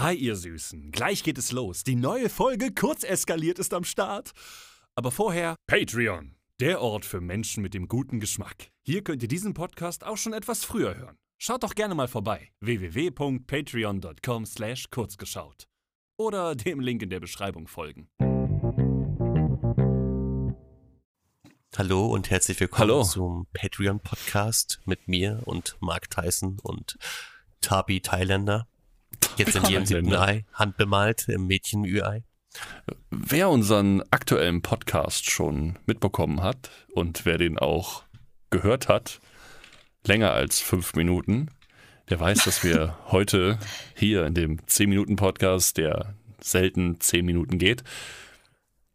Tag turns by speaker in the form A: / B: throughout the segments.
A: Hi, ihr Süßen. Gleich geht es los. Die neue Folge Kurz eskaliert ist am Start. Aber vorher Patreon. Der Ort für Menschen mit dem guten Geschmack. Hier könnt ihr diesen Podcast auch schon etwas früher hören. Schaut doch gerne mal vorbei. www.patreon.com slash kurzgeschaut. Oder dem Link in der Beschreibung folgen.
B: Hallo und herzlich willkommen
A: Hallo.
B: zum Patreon-Podcast mit mir und Mark Tyson und Tabi Thailänder. Jetzt in ihrem siebten
A: Thailänder.
B: Ei, handbemalt im Mädchen-Ü-Ei.
A: Wer unseren aktuellen Podcast schon mitbekommen hat und wer den auch gehört hat, länger als fünf Minuten, der weiß, dass wir heute hier in dem 10-Minuten-Podcast, der selten 10 Minuten geht,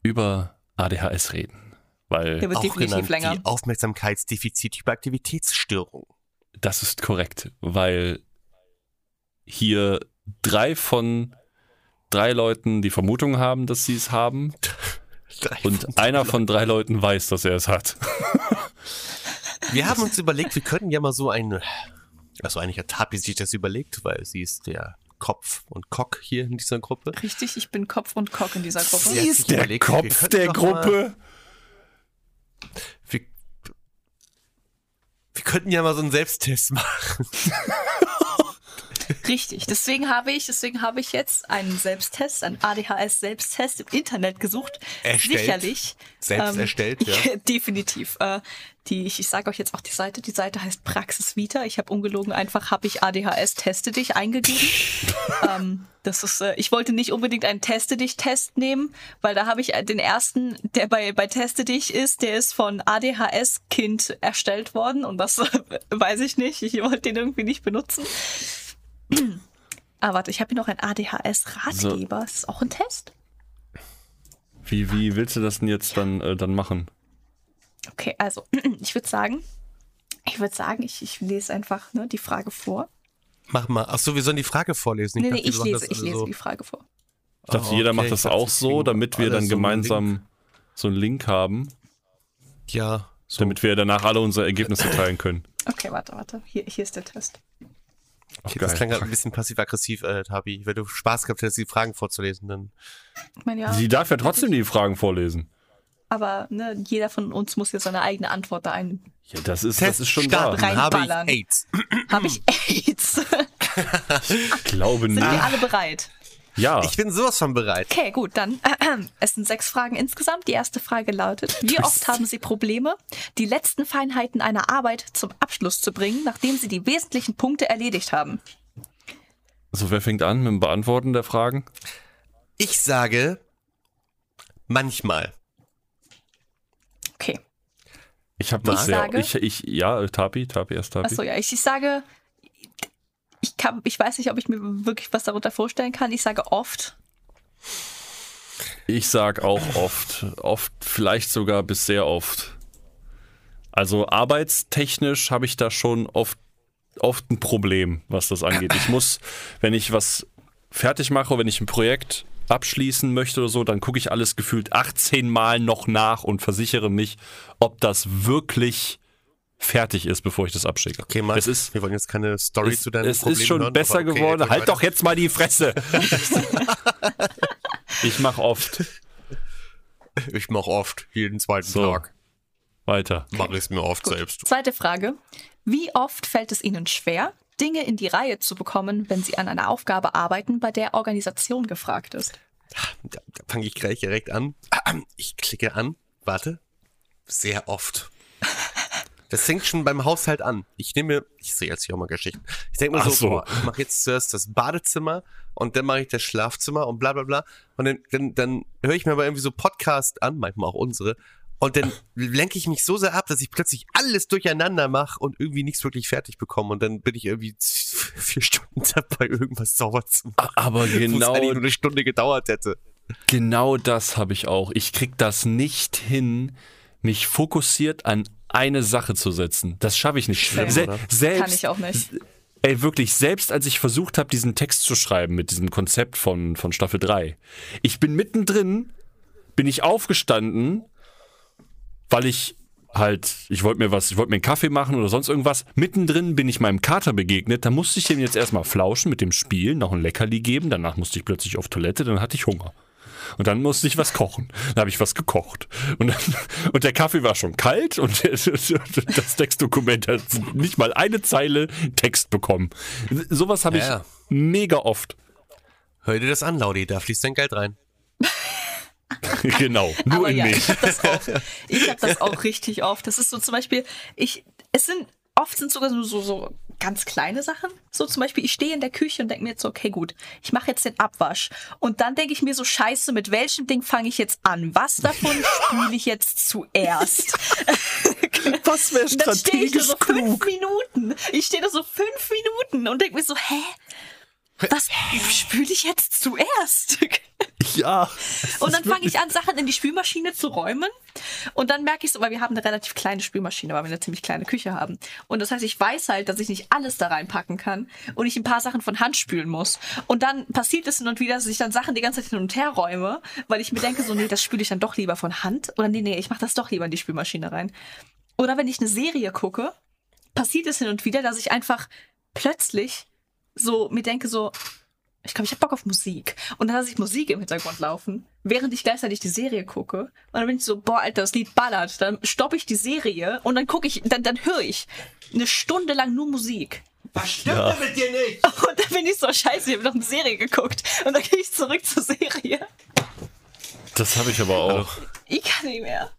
A: über ADHS reden. Weil
C: Der wird
B: Auch
C: definitiv
B: genannt
C: länger.
B: die Aufmerksamkeitsdefizit-Hyperaktivitätsstörung.
A: das ist korrekt, weil hier drei von drei Leuten die Vermutung haben, dass sie es haben
B: Drei
A: und
B: von-
A: einer von drei Leuten weiß, dass er es hat.
B: Wir haben uns überlegt, wir könnten ja mal so ein, also eigentlich hat Tabi sich das überlegt, weil sie ist der Kopf und Cock hier in dieser Gruppe.
C: Richtig, ich bin Kopf und Cock in dieser Gruppe.
B: Sie hat sich überlegt, könnten doch Mal, wir, wir könnten ja mal so einen Selbsttest machen.
C: Richtig. Deswegen habe ich, deswegen habe ich jetzt einen Selbsttest, einen ADHS-Selbsttest im Internet gesucht.
B: Erstellt.
C: Sicherlich.
B: Selbst erstellt, ja.
C: Definitiv. Äh, die, ich, ich sage euch jetzt auch die Seite. Die Seite heißt Praxis Vita. Ich habe ungelogen einfach, habe ich ADHS Teste dich eingegeben. ähm, das ist, äh, ich wollte nicht unbedingt einen Teste dich Test nehmen, weil da habe ich äh, den ersten, der bei, bei Teste dich ist, der ist von ADHS Kind erstellt worden und das weiß ich nicht. Ich wollte den irgendwie nicht benutzen. Ah, warte, ich habe hier noch einen ADHS-Ratgeber. Ist das auch ein Test?
A: Wie, wie willst du das denn jetzt dann, äh, dann machen?
C: Okay, also ich würde sagen, ich würde sagen, ich, ich lese einfach ne, die Frage vor.
B: Mach mal. Ach so, wir sollen die Frage vorlesen.
C: Nee, nee,
B: dachte,
C: ich lese,
B: das
C: ich lese
B: so.
C: die Frage vor.
A: Ich dachte,
B: Ah,
A: jeder
B: okay,
A: macht
B: ich
A: das
B: dachte,
A: auch so, damit wir dann
B: so einen
A: gemeinsam so einen Link haben,
B: Ja. So.
A: damit wir danach alle unsere Ergebnisse teilen können.
C: Okay, warte, warte. Hier, hier ist der Test.
B: Okay,
A: geil.
B: das klang gerade ein bisschen passiv-aggressiv, äh, Tabi. Wenn du Spaß gehabt hättest, die Fragen vorzulesen, dann.
C: Ich meine, ja,
A: Sie darf ja trotzdem die Fragen vorlesen.
C: aber ne, jeder von uns muss jetzt seine eigene Antwort da ein.
A: Ja, das ist, das ist schon wahr.
B: Habe ich. AIDS.
C: Habe ich AIDS?
A: Ich glaube
C: Sind
A: nicht.
C: wir alle bereit?
A: Ja,
B: Ich bin sowas von bereit.
C: Okay, gut, dann es sind sechs Fragen insgesamt. Die erste Frage lautet, wie oft haben Sie Probleme, die letzten Feinheiten einer Arbeit zum Abschluss zu bringen, nachdem Sie die wesentlichen Punkte erledigt haben?
A: so wer fängt an mit dem Beantworten der Fragen?
B: Ich sage manchmal.
C: Okay.
A: Ich habe das
C: Ich
A: sehr.
C: sage-
A: Ich, ich, ja, Tapi, Tapi, erst Tapi.
C: Achso, ja, ich, ich sage, ich, kann, ich weiß nicht, ob ich mir wirklich was darunter vorstellen kann. Ich sage oft.
A: Ich sag auch oft, oft, vielleicht sogar bis sehr oft. Also arbeitstechnisch habe ich da schon oft, oft ein Problem, was das angeht. Ich muss, wenn ich was fertig mache, wenn ich ein Projekt abschließen möchte oder so, dann gucke ich alles gefühlt 18 Mal noch nach und versichere mich, ob das wirklich fertig ist, bevor ich das abschicke.
B: Okay, Marc,
A: es ist,
B: wir wollen jetzt keine Story
A: es,
B: zu deinen
A: es
B: Problemen
A: ist schon
B: hören,
A: besser
B: okay,
A: geworden. Halt
B: weiter.
A: doch jetzt mal die Fresse. ich mache oft
B: Ich mache oft jeden zweiten
A: So.
B: Tag.
A: weiter.
B: Mache ich es mir oft selbst.
C: Zweite Frage. Wie oft fällt es Ihnen schwer, Dinge in die Reihe zu bekommen, wenn Sie an einer Aufgabe arbeiten, bei der Organisation gefragt ist?
B: Da, da fange ich gleich direkt an. Ich klicke an. Warte. Sehr oft. Das fängt schon beim Haushalt an. Ich nehme, ich sehe jetzt hier auch mal Geschichten. Ich denke mir so,
A: so.
B: boah, ich mache jetzt zuerst das Badezimmer und dann mache ich das Schlafzimmer und bla bla bla. Und dann, dann, dann höre ich mir aber irgendwie so Podcast an, manchmal auch unsere. Und dann lenke ich mich so sehr ab, dass ich plötzlich alles durcheinander mache und irgendwie nichts wirklich fertig bekomme. Und dann bin ich irgendwie vier Stunden dabei, irgendwas sauber zu machen.
A: Aber
B: Wo es
A: genau,
B: nur eine Stunde gedauert hätte.
A: genau das habe ich auch. Ich krieg das nicht hin, mich fokussiert an eine Sache zu setzen. Das schaffe ich nicht.
B: Schlimm,
A: Se selbst,
C: Kann ich auch nicht.
A: Ey, wirklich, selbst als ich versucht habe, diesen Text zu schreiben mit diesem Konzept von, von Staffel 3, ich bin mittendrin, bin ich aufgestanden, weil ich halt, ich wollte mir was, ich wollte mir einen Kaffee machen oder sonst irgendwas. Mittendrin bin ich meinem Kater begegnet. Da musste ich dem jetzt erstmal flauschen mit dem Spiel, noch ein Leckerli geben. Danach musste ich plötzlich auf Toilette, dann hatte ich Hunger. Und dann musste ich was kochen. Dann habe ich was gekocht. Und, dann, und der Kaffee war schon kalt und das Textdokument hat nicht mal eine Zeile Text bekommen. Sowas habe ich
B: Ja.
A: mega oft.
B: Hör dir das an, Laudi, da fließt dein Geld rein.
A: genau, nur
C: Aber
A: in
C: ja,
A: mich.
C: ich habe das, hab das auch richtig oft. Das ist so zum Beispiel, ich, es sind, oft sind sogar so, so, so ganz kleine Sachen. So zum Beispiel, ich stehe in der Küche und denke mir jetzt so, okay, gut, ich mache jetzt den Abwasch. Und dann denke ich mir so, scheiße, mit welchem Ding fange ich jetzt an? Was davon spüle ich jetzt zuerst?
A: Was wäre
C: Und dann stehe ich da so fünf Minuten. Ich stehe da so fünf Minuten und denke mir so, hä? Was spüle ich jetzt zuerst?
A: Ja.
C: Und dann fange ich an, Sachen in die Spülmaschine zu räumen. Und dann merke ich so, weil wir haben eine relativ kleine Spülmaschine, weil wir eine ziemlich kleine Küche haben. Und das heißt, ich weiß halt, dass ich nicht alles da reinpacken kann und ich ein paar Sachen von Hand spülen muss. Und dann passiert es hin und wieder, dass ich dann Sachen die ganze Zeit hin und her räume, weil ich mir denke, so, nee, das spüle ich dann doch lieber von Hand. Oder nee, nee, ich mache das doch lieber in die Spülmaschine rein. Oder wenn ich eine Serie gucke, passiert es hin und wieder, dass ich einfach plötzlich so mir denke, so, ich glaube, ich habe Bock auf Musik. Und dann lasse ich Musik im Hintergrund laufen, während ich gleichzeitig die Serie gucke. Und dann bin ich so, boah, Alter, das Lied ballert. Dann stoppe ich die Serie und dann gucke ich, dann, dann höre ich eine Stunde lang nur Musik.
B: Was stimmt denn mit dir nicht?
C: Und dann bin ich so, scheiße, ich habe noch eine Serie geguckt. Und dann gehe ich zurück zur Serie.
A: Das habe ich aber auch.
C: Ich kann nicht mehr.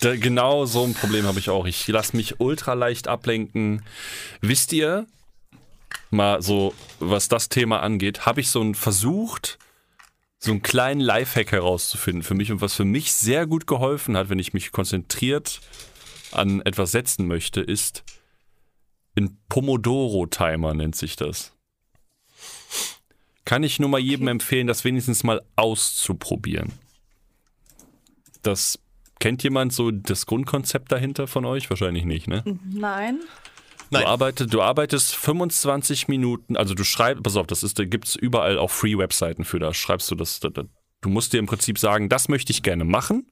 A: Da, genau so ein Problem habe ich auch. Ich lasse mich ultra leicht ablenken. Wisst ihr, mal so, was das Thema angeht, habe ich so einen versucht, so einen kleinen Lifehack herauszufinden für mich und was für mich sehr gut geholfen hat, wenn ich mich konzentriert an etwas setzen möchte, ist ein Pomodoro-Timer nennt sich das. Kann ich nur mal jedem empfehlen, das wenigstens mal auszuprobieren. Das kennt jemand so das Grundkonzept dahinter von euch? Wahrscheinlich nicht, ne?
C: Nein.
B: Nein.
A: Du, arbeitest, du arbeitest 25 Minuten, also du schreibst, pass auf, das ist, da gibt es überall auch Free-Webseiten für, da schreibst du das, da, da, du musst dir im Prinzip sagen, das möchte ich gerne machen.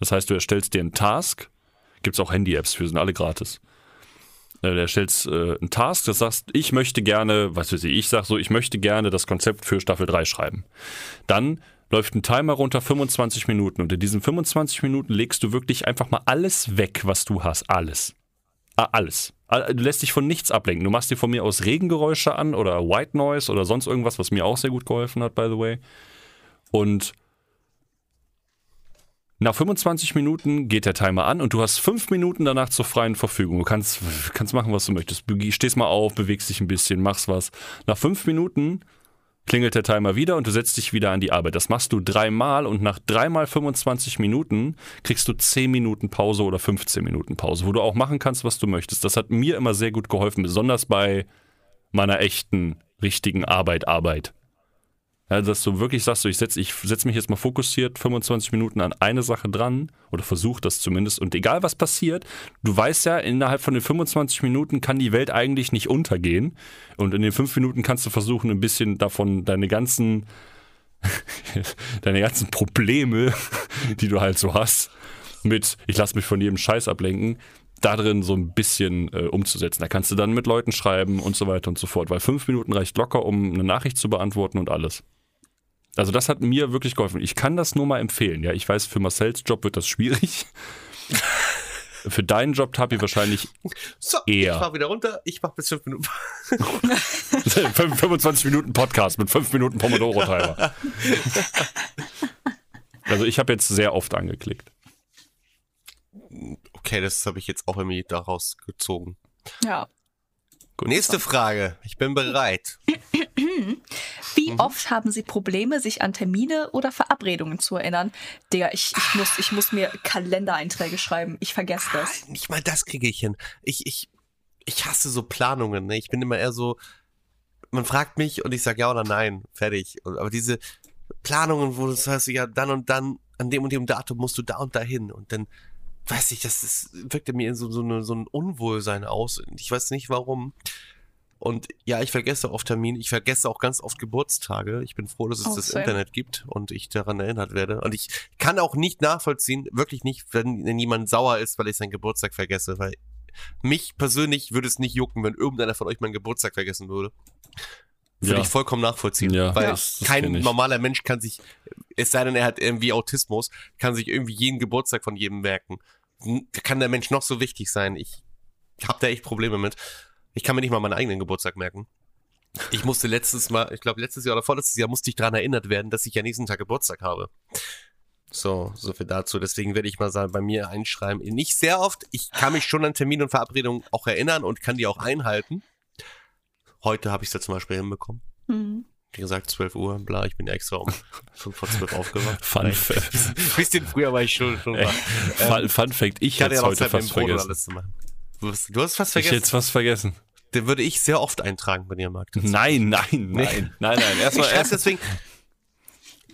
A: Das heißt, du erstellst dir einen Task, gibt es auch Handy-Apps für, sind alle gratis. Äh, Du erstellst äh, einen Task, das sagst, ich möchte gerne, was weiß ich, ich sag so, ich möchte gerne das Konzept für Staffel 3 schreiben. Dann läuft ein Timer runter 25 Minuten und in diesen 25 Minuten legst du wirklich einfach mal alles weg, was du hast, alles. Ah, Alles. Du lässt dich von nichts ablenken. Du machst dir von mir aus Regengeräusche an oder White Noise oder sonst irgendwas, was mir auch sehr gut geholfen hat, by the way. Und nach 25 Minuten geht der Timer an und du hast fünf Minuten danach zur freien Verfügung. Du kannst, kannst machen, was du möchtest. Stehst mal auf, bewegst dich ein bisschen, machst was. Nach fünf Minuten klingelt der Timer wieder und du setzt dich wieder an die Arbeit. Das machst du dreimal und nach dreimal 25 Minuten kriegst du 10 Minuten Pause oder 15 Minuten Pause, wo du auch machen kannst, was du möchtest. Das hat mir immer sehr gut geholfen, besonders bei meiner echten, richtigen Arbeit, Arbeit. Ja, dass du wirklich sagst, so, ich setze ich setz mich jetzt mal fokussiert 25 Minuten an eine Sache dran oder versuch das zumindest. Und egal was passiert, du weißt ja, innerhalb von den 25 Minuten kann die Welt eigentlich nicht untergehen. Und in den fünf Minuten kannst du versuchen, ein bisschen davon deine ganzen deine ganzen Probleme, die du halt so hast, mit ich lasse mich von jedem Scheiß ablenken, da drin so ein bisschen äh, umzusetzen. Da kannst du dann mit Leuten schreiben und so weiter und so fort, weil fünf Minuten reicht locker, um eine Nachricht zu beantworten und alles. Also das hat mir wirklich geholfen. Ich kann das nur mal empfehlen. Ja, ich weiß, für Marcells Job wird das schwierig. für deinen Job, Tapi, wahrscheinlich
B: So,
A: Eher.
B: ich fahr wieder runter, ich mach bis fünf Minuten.
A: 25 Minuten Podcast mit 5 Minuten Pomodoro-Timer. Also ich habe jetzt sehr oft angeklickt.
B: Okay, das habe ich jetzt auch irgendwie daraus gezogen.
C: Ja.
A: Gut.
B: Nächste Frage. Ich bin bereit.
C: Wie oft haben Sie Probleme, sich an Termine oder Verabredungen zu erinnern? Digga, ich, ich, muss, ich muss mir Kalendereinträge schreiben. Ich vergesse das.
B: Ah, Nicht mal das kriege ich hin. Ich, ich, ich hasse so Planungen. Ne? Ich bin immer eher so, man fragt mich und ich sage ja oder nein, fertig. Aber diese Planungen, wo das heißt, ja, dann und dann, an dem und dem Datum musst du da und dahin. Und dann, weiß ich, das, das wirkte mir so, so, eine, so ein Unwohlsein aus. Ich weiß nicht warum. Und ja, ich vergesse oft Termine. Ich vergesse auch ganz oft Geburtstage. Ich bin froh, dass es
C: Oh,
B: das
C: same.
B: Internet gibt und ich daran erinnert werde. Und ich kann auch nicht nachvollziehen, wirklich nicht, wenn, wenn jemand sauer ist, weil ich seinen Geburtstag vergesse. Weil mich persönlich würde es nicht jucken, wenn irgendeiner von euch meinen Geburtstag vergessen würde. Würde
A: Ja.
B: ich vollkommen nachvollziehen.
A: Ja,
B: weil
A: das- das
B: kein normaler Mensch kann sich, es sei denn, er hat irgendwie Autismus, kann sich irgendwie jeden Geburtstag von jedem merken. Kann der Mensch noch so wichtig sein? Ich habe da echt Probleme mit. Ich kann mir nicht mal meinen eigenen Geburtstag merken. Ich musste letztes Mal, ich glaube letztes Jahr oder vorletztes Jahr musste ich daran erinnert werden, dass ich ja nächsten Tag Geburtstag habe. So, so viel dazu. Deswegen werde ich mal sagen, bei mir einschreiben. Nicht sehr oft. Ich kann mich schon an Termine und Verabredungen auch erinnern und kann die auch einhalten. Heute habe ich es ja zum Beispiel hinbekommen.
C: Mhm.
B: Wie gesagt, 12 Uhr, bla, ich bin extra um 5 vor 12 aufgewacht.
A: Fun,
B: Nein,
A: Fa
B: Ein bisschen früher war ich schon, schon
A: Ey,
B: wach.
A: Fun, Fun Fact, ich
B: Ich hatte
A: hätte
B: ja
A: heute
B: Zeit,
A: fast vergessen.
B: alles zu machen. Du hast, du hast fast
A: Ich
B: vergessen.
A: hätte was vergessen.
B: Den würde ich sehr oft eintragen bei dir, Marc.
A: Nein, nein, nein. Nein, nein.
B: Ich
A: Erstmal erst.
B: deswegen,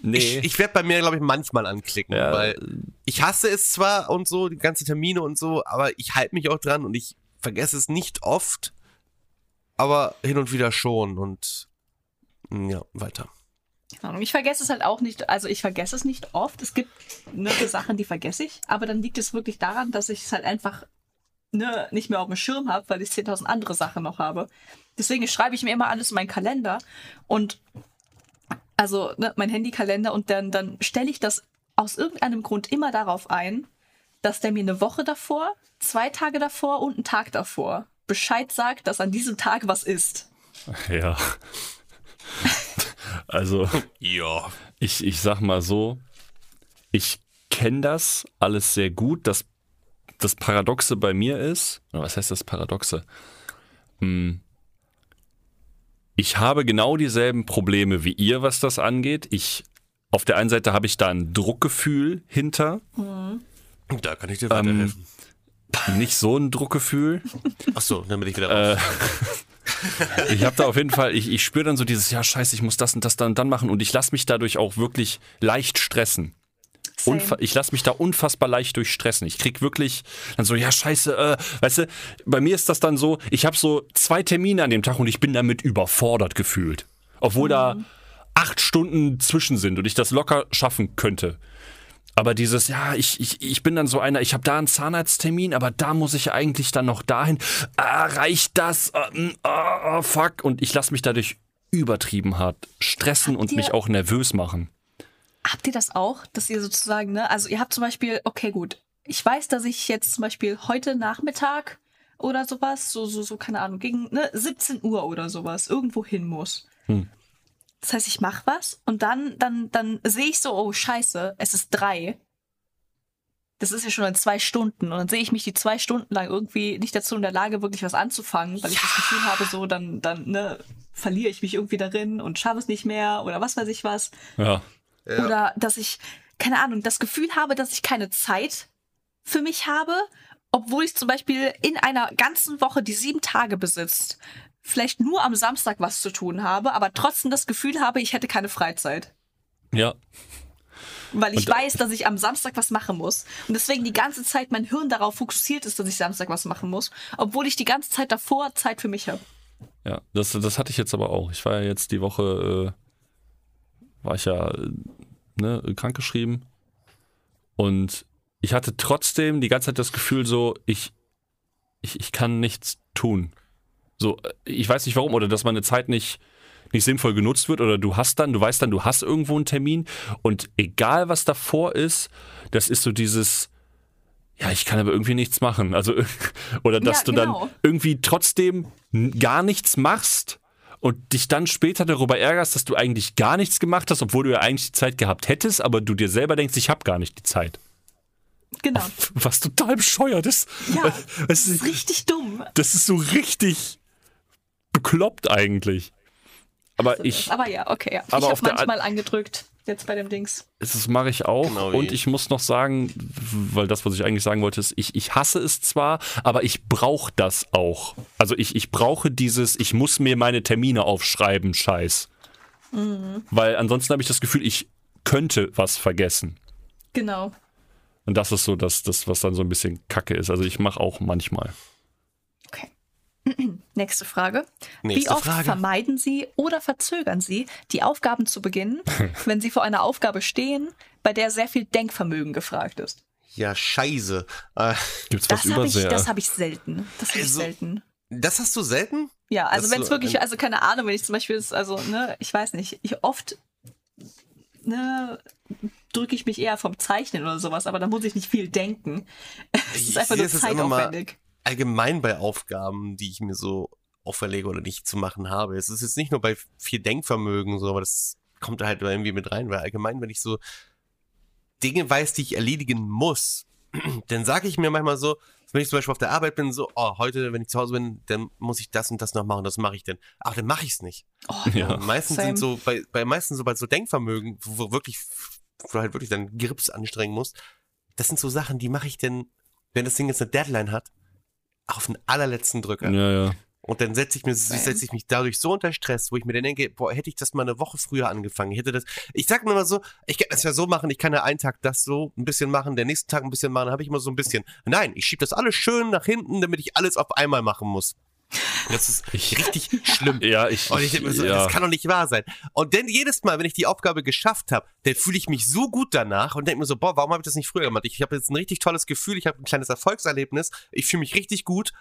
A: Nee.
B: ich, ich werde bei mir, glaube ich, manchmal anklicken,
A: Ja.
B: weil ich hasse es zwar und so, die ganzen Termine und so, aber ich halte mich auch dran und ich vergesse es nicht oft, aber hin und wieder schon und ja, weiter.
C: Ich vergesse es halt auch nicht, also ich vergesse es nicht oft. Es gibt ne, Sachen, die vergesse ich, aber dann liegt es wirklich daran, dass ich es halt einfach ne, nicht mehr auf dem Schirm habe, weil ich 10.000 andere Sachen noch habe. Deswegen schreibe ich mir immer alles in meinen Kalender und also ne, mein Handykalender und dann, dann stelle ich das aus irgendeinem Grund immer darauf ein, dass der mir eine Woche davor, zwei Tage davor und einen Tag davor Bescheid sagt, dass an diesem Tag was ist.
A: Ja. Also,
B: Ja.
A: ich, ich sag mal so, ich kenne das alles sehr gut. Das, das Paradoxe bei mir ist, was heißt das Paradoxe? Hm, Ich habe genau dieselben Probleme wie ihr, was das angeht. Ich, auf der einen Seite habe ich da ein Druckgefühl hinter,
B: Da kann ich dir weiterhelfen.
A: nicht so ein Druckgefühl.
B: Ach so, dann bin ich wieder raus.
A: Ich habe da auf jeden Fall, ich, ich spüre dann so dieses, ja scheiße, ich muss das und das dann und dann machen und ich lasse mich dadurch auch wirklich leicht stressen. Unfa ich lasse mich da unfassbar leicht durchstressen. Ich krieg wirklich dann so, ja scheiße, äh, weißt du, bei mir ist das dann so, ich habe so zwei Termine an dem Tag und ich bin damit überfordert gefühlt. Obwohl da acht Stunden zwischen sind und ich das locker schaffen könnte. Aber dieses, ja, ich, ich, ich bin dann so einer, ich habe da einen Zahnarzttermin, aber da muss ich eigentlich dann noch dahin. Ah, reicht das? Ah, ah, fuck. Und ich lasse mich dadurch übertrieben hart stressen und
C: ihr-
A: mich auch nervös machen.
C: Habt ihr das auch, dass ihr sozusagen, ne, also ihr habt zum Beispiel, okay, gut, ich weiß, dass ich jetzt zum Beispiel heute Nachmittag oder sowas, so, so, so, keine Ahnung, gegen ne, 17 Uhr oder sowas, irgendwo hin muss.
A: Hm.
C: Das heißt, ich mache was und dann, dann, dann sehe ich so, oh scheiße, es ist drei. Das ist ja schon in zwei Stunden und dann sehe ich mich die zwei Stunden lang irgendwie nicht dazu in der Lage, wirklich was anzufangen, weil ich das Gefühl habe, so dann, dann, ne, verliere ich mich irgendwie darin und schaffe es nicht mehr oder was weiß ich was.
A: Ja.
B: Ja.
C: Oder dass ich, keine Ahnung, das Gefühl habe, dass ich keine Zeit für mich habe, obwohl ich zum Beispiel in einer ganzen Woche, die sieben Tage besitzt, vielleicht nur am Samstag was zu tun habe, aber trotzdem das Gefühl habe, ich hätte keine Freizeit.
A: Ja.
C: Weil ich
A: Und-
C: weiß, dass ich am Samstag was machen muss. Und deswegen die ganze Zeit mein Hirn darauf fokussiert ist, dass ich Samstag was machen muss, obwohl ich die ganze Zeit davor Zeit für mich habe.
A: Ja, das, das hatte ich jetzt aber auch. Ich war ja jetzt die Woche, äh, war ich ja äh, ne, krankgeschrieben. Und ich hatte trotzdem die ganze Zeit das Gefühl so, ich, ich, ich kann nichts tun. So, äh, ich weiß nicht warum, oder dass meine Zeit nicht, nicht sinnvoll genutzt wird, oder du hast dann, du weißt dann, du hast irgendwo einen Termin und egal was davor ist, das ist so dieses, ja, ich kann aber irgendwie nichts machen. Also, oder dass
C: Ja,
A: du
C: genau.
A: dann irgendwie trotzdem gar nichts machst und dich dann später darüber ärgerst, dass du eigentlich gar nichts gemacht hast, obwohl du ja eigentlich die Zeit gehabt hättest, aber du dir selber denkst, ich habe gar nicht die Zeit.
C: Genau.
A: Was total bescheuert ist.
C: Ja,
A: Das
C: ist, richtig dumm.
A: das ist so richtig bekloppt eigentlich. Aber ich,
C: Aber ja, okay, ja.
A: Aber
C: ich habe manchmal angedrückt, jetzt bei dem Dings.
A: das mache ich auch.
B: Genau
A: und
B: ich.
A: ich muss noch sagen, weil das, was ich eigentlich sagen wollte, ist, ich, ich hasse es zwar, aber ich brauche das auch. Also ich, ich brauche dieses, ich muss mir meine Termine aufschreiben, Scheiß.
C: Mhm.
A: Weil ansonsten habe ich das Gefühl, ich könnte was vergessen.
C: Genau.
A: Und das ist so das, das was dann so ein bisschen kacke ist. Also ich mache auch manchmal.
C: Nächste Frage.
B: Nächste
C: Wie oft
B: Frage.
C: vermeiden Sie oder verzögern Sie, die Aufgaben zu beginnen, wenn Sie vor einer Aufgabe stehen, bei der sehr viel Denkvermögen gefragt ist?
B: Ja, scheiße. Äh,
A: Gibt's was
C: Das habe ich, das hab ich selten. Das habe ich
B: Also,
C: selten.
B: das hast du selten?
C: Ja, also wenn es wirklich,
B: ein-
C: also keine Ahnung, wenn ich zum Beispiel, also, ne, ich weiß nicht, ich oft, ne, drücke ich mich eher vom Zeichnen oder sowas, aber da muss ich nicht viel denken. Es ist einfach nur
B: immer mal-
C: zeitaufwendig.
B: Allgemein bei Aufgaben, die ich mir so auferlege oder nicht zu machen habe. Es ist jetzt nicht nur bei viel Denkvermögen so, aber das kommt da halt irgendwie mit rein, weil allgemein, wenn ich so Dinge weiß, die ich erledigen muss, dann sage ich mir manchmal so, wenn ich zum Beispiel auf der Arbeit bin, so, oh, heute, wenn ich zu Hause bin, dann muss ich das und das noch machen, das mache ich denn. Ach, dann mache ich es nicht.
C: Oh,
A: Ja.
B: Meistens
C: Same.
B: sind so, bei, bei meisten so bei so Denkvermögen, wo, wo wirklich, wo du halt wirklich deinen Grips anstrengen musst, das sind so Sachen, die mache ich denn, wenn das Ding jetzt eine Deadline hat, auf den allerletzten Drücker.
A: ja, ja.
B: Und dann setze ich, mir- setze ich mich dadurch so unter Stress, wo ich mir dann denke, boah, hätte ich das mal eine Woche früher angefangen, ich hätte das, ich sag mir mal so, ich kann das ja so machen, ich kann ja einen Tag das so ein bisschen machen, den nächsten Tag ein bisschen machen, habe ich immer so ein bisschen. Nein, ich schiebe das alles schön nach hinten, damit ich alles auf einmal machen muss. Das ist
A: Ich-
B: richtig schlimm.
A: Ja, ich,
B: Und ich so,
A: ja.
B: das kann doch nicht wahr sein. Und dann jedes Mal, wenn ich die Aufgabe geschafft habe, dann fühle ich mich so gut danach und denke mir so, boah, warum habe ich das nicht früher gemacht? Ich habe jetzt ein richtig tolles Gefühl, ich habe ein kleines Erfolgserlebnis, ich fühle mich richtig gut,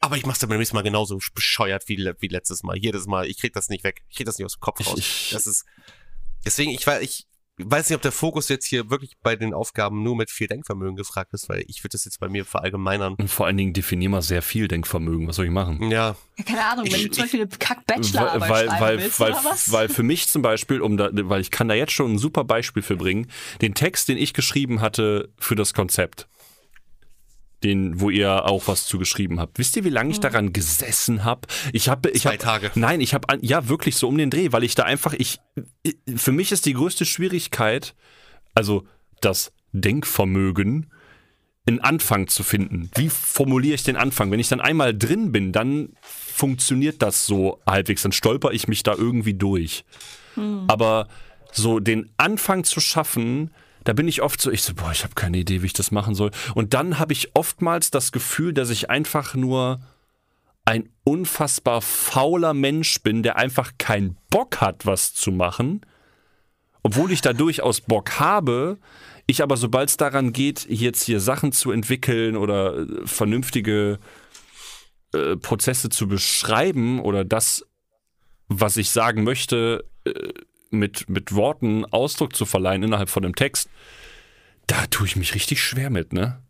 B: aber ich mache es dann beim nächsten Mal genauso bescheuert wie, wie letztes Mal. Jedes Mal, ich krieg das nicht weg. Ich krieg das nicht aus dem Kopf
A: Ich-
B: raus.
A: ich-
B: das ist, deswegen, ich weiß, ich weiß nicht, ob der Fokus jetzt hier wirklich bei den Aufgaben nur mit viel Denkvermögen gefragt ist, weil ich würde das jetzt bei mir verallgemeinern.
A: Und vor allen Dingen definier mal sehr viel Denkvermögen. Was soll ich machen?
B: Ja,
C: Ja, keine Ahnung, wenn
B: Ich-
C: du zum Beispiel eine Kack-Bachelorarbeit
A: weil,
C: schreiben
A: weil,
C: willst,
A: weil,
C: oder was?
A: weil für mich zum Beispiel, um da, weil ich kann da jetzt schon ein super Beispiel für bringen, den Text, den ich geschrieben hatte für das Konzept, den, wo ihr auch was zugeschrieben habt. Wisst ihr, wie lange ich daran gesessen habe? Ich habe, ich
B: Zwei
A: hab,
B: Tage.
A: Nein, ich habe, ja wirklich so um den Dreh, weil ich da einfach, ich, für mich ist die größte Schwierigkeit, also das Denkvermögen, einen Anfang zu finden. Wie formuliere ich den Anfang? Wenn ich dann einmal drin bin, dann funktioniert das so halbwegs. Dann stolper ich mich da irgendwie durch. Aber so den Anfang zu schaffen, da bin ich oft so, ich so, boah, ich habe keine Idee, wie ich das machen soll. Und dann habe ich oftmals das Gefühl, dass ich einfach nur ein unfassbar fauler Mensch bin, der einfach keinen Bock hat, was zu machen. Obwohl ich da durchaus Bock habe, ich aber, sobald es daran geht, jetzt hier Sachen zu entwickeln oder äh, vernünftige äh, Prozesse zu beschreiben oder das, was ich sagen möchte, äh, mit, mit Worten Ausdruck zu verleihen innerhalb von einem Text, da tue ich mich richtig schwer mit, ne?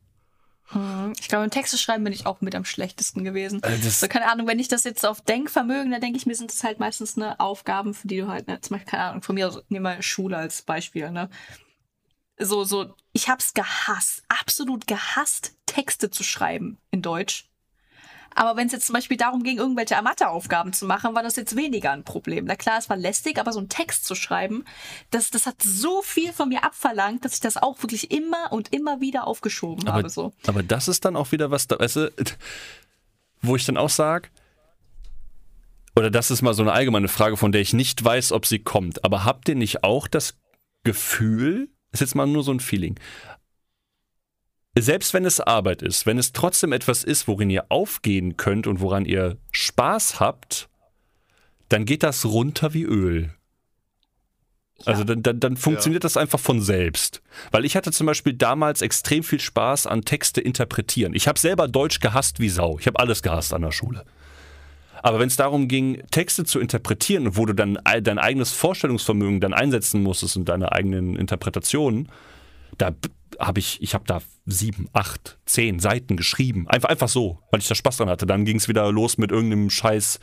C: Ich glaube, im Texte schreiben bin ich auch mit am schlechtesten gewesen.
A: Äh,
C: so, keine Ahnung, wenn ich das jetzt auf Denkvermögen, da denke ich mir, sind das halt meistens ne, Aufgaben, für die du halt, ne, zum Beispiel, keine Ahnung, von mir, aus, nehmen wir Schule als Beispiel, ne? So, so, ich hab's gehasst, absolut gehasst, Texte zu schreiben in Deutsch. Aber wenn es jetzt zum Beispiel darum ging, irgendwelche Matheaufgaben zu machen, war das jetzt weniger ein Problem. Na klar, es war lästig, aber so einen Text zu schreiben, das, das hat so viel von mir abverlangt, dass ich das auch wirklich immer und immer wieder aufgeschoben
A: Aber,
C: habe. So.
A: aber das ist dann auch wieder was, da, weißt du, wo ich dann auch sage, oder das ist mal so eine allgemeine Frage, von der ich nicht weiß, ob sie kommt. Aber habt ihr nicht auch das Gefühl, ist jetzt mal nur so ein Feeling, selbst wenn es Arbeit ist, wenn es trotzdem etwas ist, worin ihr aufgehen könnt und woran ihr Spaß habt, dann geht das runter wie Öl. Also dann, dann, dann funktioniert das einfach von selbst. Weil ich hatte zum Beispiel damals extrem viel Spaß an Texte interpretieren. Ich habe selber Deutsch gehasst wie Sau. Ich habe alles gehasst an der Schule. Aber wenn es darum ging, Texte zu interpretieren wo du dann dein eigenes Vorstellungsvermögen dann einsetzen musstest und deine eigenen Interpretationen, da habe ich, ich habe da sieben, acht, zehn Seiten geschrieben. Einfach, einfach so, weil ich da Spaß dran hatte. Dann ging es wieder los mit irgendeinem scheiß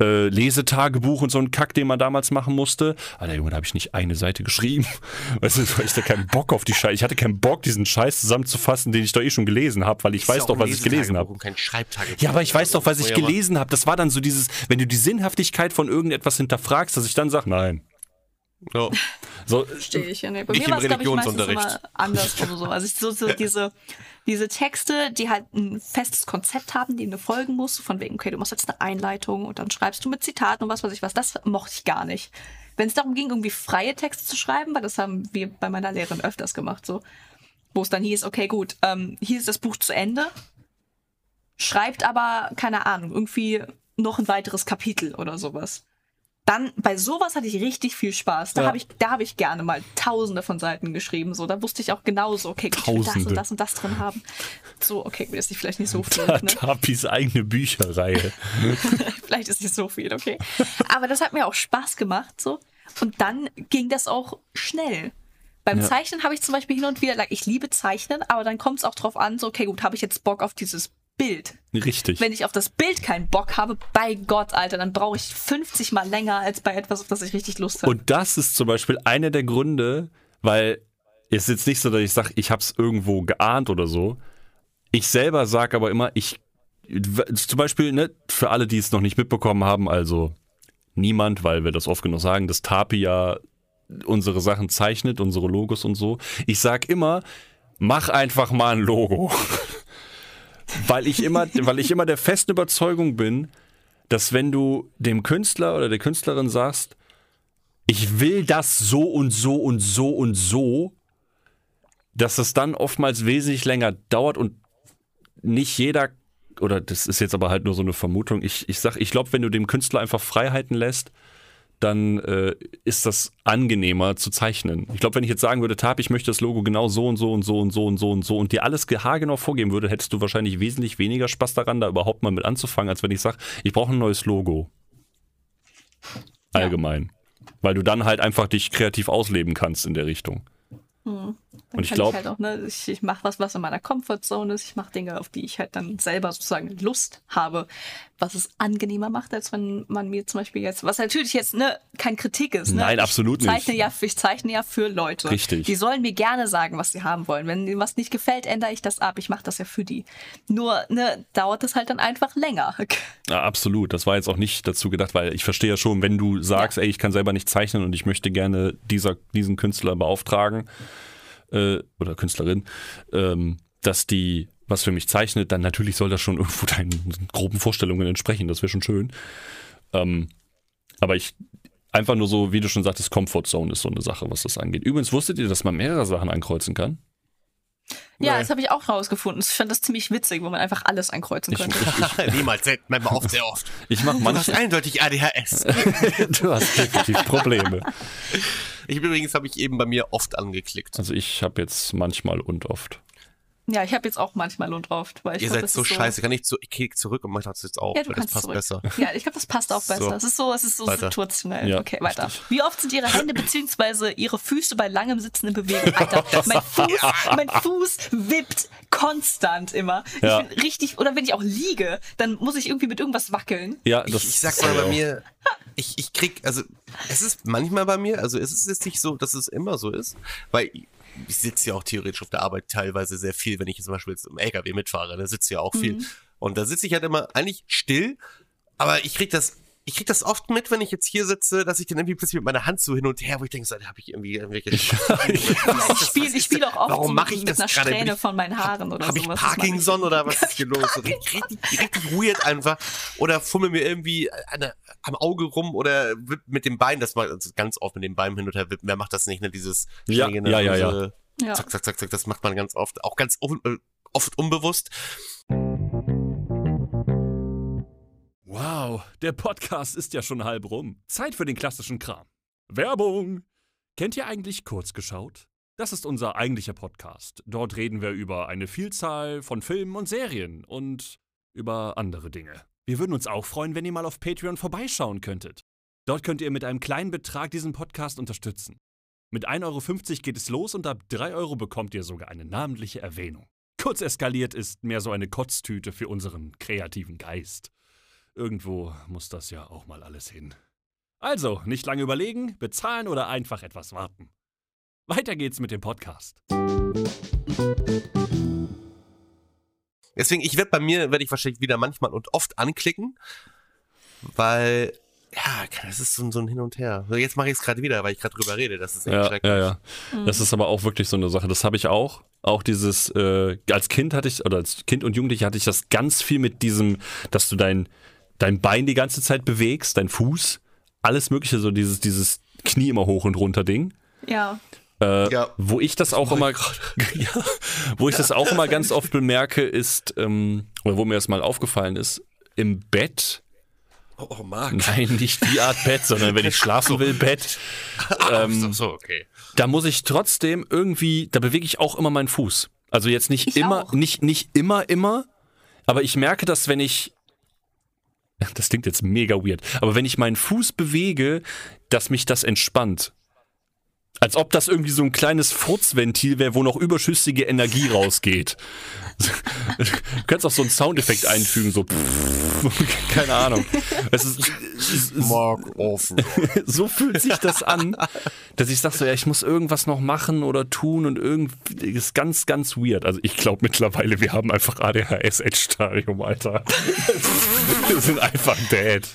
A: äh, Lesetagebuch und so ein Kack, den man damals machen musste. Alter Junge, da habe ich nicht eine Seite geschrieben. Weißt du, weil ich da keinen Bock auf die Scheiße. Ich hatte keinen Bock, diesen Scheiß zusammenzufassen, den ich doch eh schon gelesen habe, weil ich weiß doch, was ich gelesen habe.
B: Und kein Schreibtagebuch.
A: Ja, aber ich weiß doch, was ich gelesen habe. Das war dann so dieses, wenn du die Sinnhaftigkeit von irgendetwas hinterfragst, dass ich dann sage, nein.
B: Ja.
A: So,
C: Verstehe ich. Ja, nee. Bei
B: Nicht
C: mir war es, glaube ich, meistens immer andersrum so. Also ich, so, so diese, diese Texte, die halt ein festes Konzept haben, dem du folgen musst, von wegen, okay, du machst jetzt eine Einleitung und dann schreibst du mit Zitaten und was weiß ich was, das mochte ich gar nicht. Wenn es darum ging, irgendwie freie Texte zu schreiben, weil das haben wir bei meiner Lehrerin öfters gemacht, so, wo es dann hieß, okay, gut, ähm, hier ist das Buch zu Ende, schreibt aber, keine Ahnung, irgendwie noch ein weiteres Kapitel oder sowas. Dann, bei sowas hatte ich richtig viel Spaß. Da
A: Ja.
C: habe ich, da habe ich gerne mal tausende von Seiten geschrieben. So, da wusste ich auch genauso, okay, gut, ich will das und das und das drin haben. So, okay, gut, ist nicht vielleicht nicht so viel.
A: Da,
C: Ne?
A: Tapis eigene Bücherreihe.
C: Vielleicht ist nicht so viel, okay. Aber das hat mir auch Spaß gemacht, so. Und dann ging das auch schnell. Beim
A: Ja.
C: Zeichnen habe ich zum Beispiel hin und wieder, like, ich liebe Zeichnen, aber dann kommt es auch drauf an, so, okay, gut, habe ich jetzt Bock auf dieses Bild.
A: Richtig.
C: Wenn ich auf das Bild keinen Bock habe, bei Gott, Alter, dann brauche ich 50 mal länger als bei etwas, auf das ich richtig Lust habe.
A: Und das ist zum Beispiel einer der Gründe, weil es ist jetzt nicht so, dass ich sage, ich habe es irgendwo geahnt oder so. Ich selber sage aber immer, ich zum Beispiel, ne, für alle, die es noch nicht mitbekommen haben, also niemand, weil wir das oft genug sagen, dass Tapi ja unsere Sachen zeichnet, unsere Logos und so. Ich sag immer, mach einfach mal ein Logo. weil ich immer, weil ich immer der festen Überzeugung bin, dass wenn du dem Künstler oder der Künstlerin sagst, ich will das so und so und so und so, dass es dann oftmals wesentlich länger dauert und nicht jeder, oder das ist jetzt aber halt nur so eine Vermutung, ich, ich sag, ich glaube, wenn du dem Künstler einfach Freiheiten lässt, dann äh, ist das angenehmer zu zeichnen. Ich glaube, wenn ich jetzt sagen würde, Tab, ich möchte das Logo genau so und so und so und so und so und so und dir alles haargenau vorgeben würde, hättest du wahrscheinlich wesentlich weniger Spaß daran, da überhaupt mal mit anzufangen, als wenn ich sage, ich brauche ein neues Logo. Allgemein. Weil du dann halt einfach dich kreativ ausleben kannst in der Richtung.
C: Dann
A: Und ich glaube,
C: halt auch, ne, ich, ich mache was, was in meiner Comfortzone ist. Ich mache Dinge, auf die ich halt dann selber sozusagen Lust habe, was es angenehmer macht, als wenn man mir zum Beispiel jetzt, was natürlich jetzt ne, kein Kritik ist. Ne?
A: Nein, absolut
C: ich zeichne
A: nicht.
C: Ja, ich zeichne ja für Leute.
A: Richtig.
C: Die sollen mir gerne sagen, was sie haben wollen. Wenn ihnen was nicht gefällt, ändere ich das ab. Ich mache das ja für die. Nur ne, dauert das halt dann einfach länger.
A: Ja, absolut. Das war jetzt auch nicht dazu gedacht, weil ich verstehe ja schon, wenn du sagst, ey, ich kann selber nicht zeichnen und ich möchte gerne dieser, diesen Künstler beauftragen äh, oder Künstlerin, ähm, dass die was für mich zeichnet, dann natürlich soll das schon irgendwo deinen groben Vorstellungen entsprechen. Das wäre schon schön. Ähm, aber ich einfach nur so, wie du schon sagtest, Comfort Zone ist so eine Sache, was das angeht. Übrigens wusstet ihr, dass man mehrere Sachen ankreuzen kann?
C: Ja, das habe ich auch rausgefunden. Ich fand das ziemlich witzig, wo man einfach alles einkreuzen
A: Ich,
C: könnte.
B: Niemals, selten, manchmal oft, sehr oft.
A: ich mache manche.
B: eindeutig ADHS.
A: du hast definitiv Probleme.
B: Ich übrigens habe ich eben bei mir oft angeklickt.
A: Also ich habe jetzt manchmal und oft.
C: Ja, ich habe jetzt auch manchmal und oft. Weil ich
B: Ihr
C: glaub,
B: seid so scheiße. Kann ich zu, ich klicke zurück und mache das jetzt auch,
C: Ja, du
B: weil das
C: kannst
B: passt
C: zurück.
B: besser.
C: Ja, ich glaube, das passt auch besser.
B: So.
C: Es ist so, es ist so
B: Weiter.
C: situationell.
A: Ja,
C: okay, weiter.
A: richtig.
C: Wie oft sind Ihre Hände bzw. Ihre Füße bei langem Sitzen in Bewegung? Alter, mein Fuß, mein Fuß wippt konstant immer.
A: Ja.
C: Ich bin richtig, oder wenn ich auch liege, dann muss ich irgendwie mit irgendwas wackeln.
A: Ja,
B: Ich,
A: das
B: ich sag
A: ist
B: mal bei mir, ich, ich krieg, also es ist manchmal bei mir, also es ist jetzt nicht so, dass es immer so ist, weil ich sitze ja auch theoretisch auf der Arbeit teilweise sehr viel, wenn ich jetzt zum Beispiel jetzt im LKW mitfahre, da sitze ich ja auch viel. Und da sitze ich halt immer eigentlich still, aber ich krieg das, ich krieg das oft mit, wenn ich jetzt hier sitze, dass ich dann irgendwie plötzlich mit meiner Hand so hin und her, wo ich denke, so, da habe ich irgendwie irgendwelche
C: Ja, ich spiele ich spiel auch oft
B: Warum
C: so
B: mache
C: mit,
B: ich
C: mit
B: das
C: einer
B: gerade?
C: Strähne
B: ich-
C: von meinen Haaren oder
B: Habe ich
C: sowas. Das mach
B: Parkinson oder was ist hier los? So Richtig, richtig weird einfach. Oder fummel mir irgendwie der, am Auge rum oder wipp mit dem Bein, das macht also ganz oft mit dem Bein hin und her wippen. Wer macht das nicht, ne? Dieses
A: Ja,
B: ne,
A: ja, ja,
C: ja.
B: Zack, zack, zack, zack, das macht man ganz oft. Auch ganz oft, äh, oft unbewusst.
A: Wow, der Podcast ist ja schon halb rum. Zeit für den klassischen Kram. Werbung! Kennt ihr eigentlich kurz geschaut? Das ist unser eigentlicher Podcast. Dort reden wir über eine Vielzahl von Filmen und Serien und über andere Dinge. Wir würden uns auch freuen, wenn ihr mal auf Patreon vorbeischauen könntet. Dort könnt ihr mit einem kleinen Betrag diesen Podcast unterstützen. Mit 1,50 Euro geht es los und ab 3 Euro bekommt ihr sogar eine namentliche Erwähnung. Kurz eskaliert ist mehr so eine Kotztüte für unseren kreativen Geist. Irgendwo muss das ja auch mal alles hin. Also, nicht lange überlegen, bezahlen oder einfach etwas warten. Weiter geht's mit dem Podcast.
B: Deswegen, ich werde bei mir, werde ich wahrscheinlich wieder manchmal und oft anklicken, weil, ja, das ist so, so ein Hin und Her. So, Jetzt mache ich es gerade wieder, weil ich gerade drüber rede. Das ist echt
A: Ja,
B: schrecklich.
A: ja, ja. Das ist aber auch wirklich so eine Sache. Das habe ich auch. Auch dieses, äh, als Kind hatte ich, oder als Kind und Jugendliche hatte ich das ganz viel mit diesem, dass du dein, dein Bein die ganze Zeit bewegst, dein Fuß, alles Mögliche, so dieses, dieses Knie immer hoch und runter Ding.
C: Ja.
A: Äh,
B: Ja.
A: Wo ich das auch immer, ja, wo ich das auch immer ganz oft bemerke, ist, ähm, oder wo mir das mal aufgefallen ist, im Bett,
B: Oh, oh Marc.
A: nein, nicht die Art Bett, sondern wenn ich schlafen will, Bett, ähm,
B: so, so, okay.
A: da muss ich trotzdem irgendwie, da bewege ich auch immer meinen Fuß. Also jetzt nicht
C: Ich
A: immer,
C: auch.
A: nicht, nicht immer, immer, aber ich merke, dass wenn ich, das klingt jetzt mega weird, aber wenn ich meinen Fuß bewege, dass mich das entspannt. Als ob das irgendwie so ein kleines Furzventil wäre, wo noch überschüssige Energie rausgeht. Du kannst auch so einen Soundeffekt einfügen, so keine Ahnung. Es ist, es ist
B: Mark off.
A: so fühlt sich das an, dass ich sage so, ja, ich muss irgendwas noch machen oder tun und irgendwie ist ganz, ganz weird. Also ich glaube mittlerweile, wir haben einfach ADHS-Edge-Stadium, Alter. wir sind einfach dead.